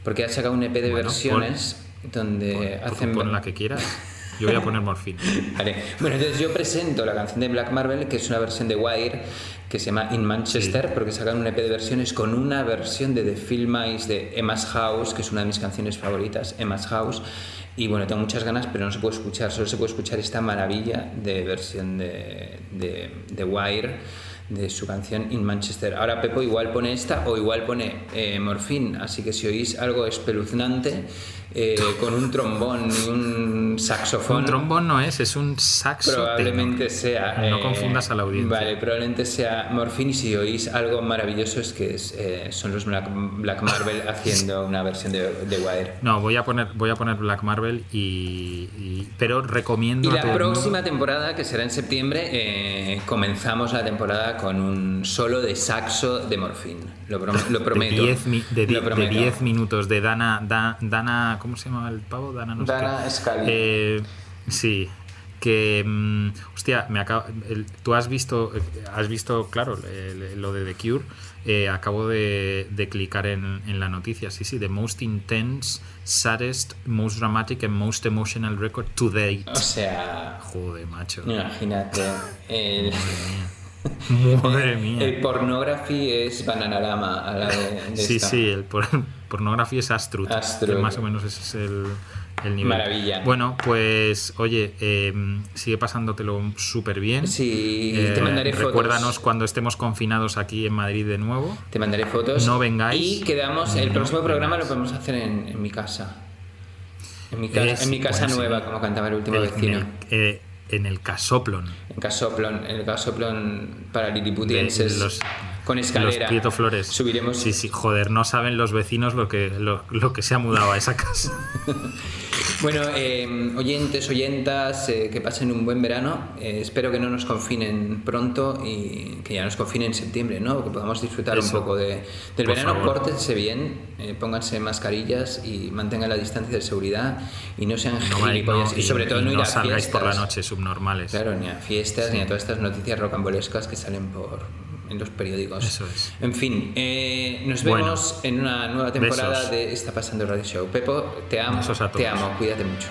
D: Porque ha sacado un EP de
E: Bueno,
D: versiones donde
E: pon,
D: hacen.
E: pon la que quieras. Yo voy a poner morfina.
D: Vale. Bueno, entonces yo presento la canción de Black Marvel, que es una versión de Wire, que se llama In Manchester, porque sacan un EP de versiones con una versión de The Film Eyes de Emma's House, que es una de mis canciones favoritas, Emma's House. Y bueno, tengo muchas ganas, pero no se puede escuchar, solo se puede escuchar esta maravilla de versión de, de, de Wire de su canción In Manchester. Ahora Pepo igual pone esta o igual pone eh, así que si oís algo espeluznante eh, con un trombón y un saxofón...
E: Un trombón no es, es un saxo.
D: Probablemente sea.
E: No
D: eh,
E: confundas a la audiencia.
D: Vale, probablemente sea Morphine. Y si oís algo maravilloso, es que es, eh, son los Black, Black Marvel haciendo una versión de, de Wire.
E: No, voy a poner, voy a poner Black Marvel y, y- pero recomiendo
D: Y la próxima temporada, que será en septiembre, eh, comenzamos la temporada con un solo de saxo de Morphine. Lo, prom- lo prometo.
E: De 10 mi- de di-
D: Lo
E: de
D: prometo.
E: 10 minutos de Dana, Da- Dana, ¿cómo se llama el pavo? Dana, no
D: Dana. Scully.
E: Eh, sí, que mm, hostia, me acabo, el- tú has visto, eh, has visto, claro, el- lo de The Cure. eh, acabo de, de clicar en, en la noticia, sí, sí, the most intense, saddest, most dramatic and most emotional record to date.
D: O sea,
E: Joder, macho.
D: imagínate. El,
E: Madre mía.
D: el pornography es Bananarama a la de, de
E: Sí,
D: esta.
E: sí, el por, pornografía es Astrud.
D: Astrud.
E: que más o menos ese es el, el nivel.
D: Maravilla.
E: Bueno, pues oye, eh, sigue pasándotelo súper bien.
D: Sí,
E: Eh,
D: te mandaré fotos.
E: Recuérdanos cuando estemos confinados aquí en Madrid de nuevo.
D: Te mandaré fotos.
E: No vengáis.
D: Y quedamos, el
E: No
D: próximo programa lo podemos hacer en, en mi casa. En mi, ca-
E: Es-
D: en mi casa
E: bueno, sí.
D: nueva, como cantaba el último
E: El-
D: vecino.
E: En el, eh, en el Casoplon.
D: En Casoplon, en el Casoplon para liliputienses.
E: Los-
D: con escalera.
E: Los Prieto Flores.
D: Subiremos.
E: Sí, sí, joder, no saben los vecinos lo que, lo, lo que se ha mudado a esa casa.
D: Bueno, eh, oyentes, oyentas, eh, que pasen un buen verano. Eh, espero que no nos confinen pronto y que ya nos confinen en septiembre, ¿no? Que podamos disfrutar un
E: Eso.
D: poco de, del
E: Por
D: verano.
E: favor.
D: Pórtense bien, eh, pónganse mascarillas y mantengan la distancia de seguridad y no sean
E: No,
D: gilipollas.
E: no,
D: y sobre todo no, ir a
E: salgáis por la
D: fiestas.
E: noche subnormales.
D: Claro, ni a fiestas ni a todas estas noticias rocambolescas que salen por en los periódicos.
E: Eso es.
D: En fin, eh, nos
E: Bueno.
D: vemos en una nueva temporada
E: Besos.
D: de Está pasando Radio Show. Pepo, te amo, te amo, cuídate mucho.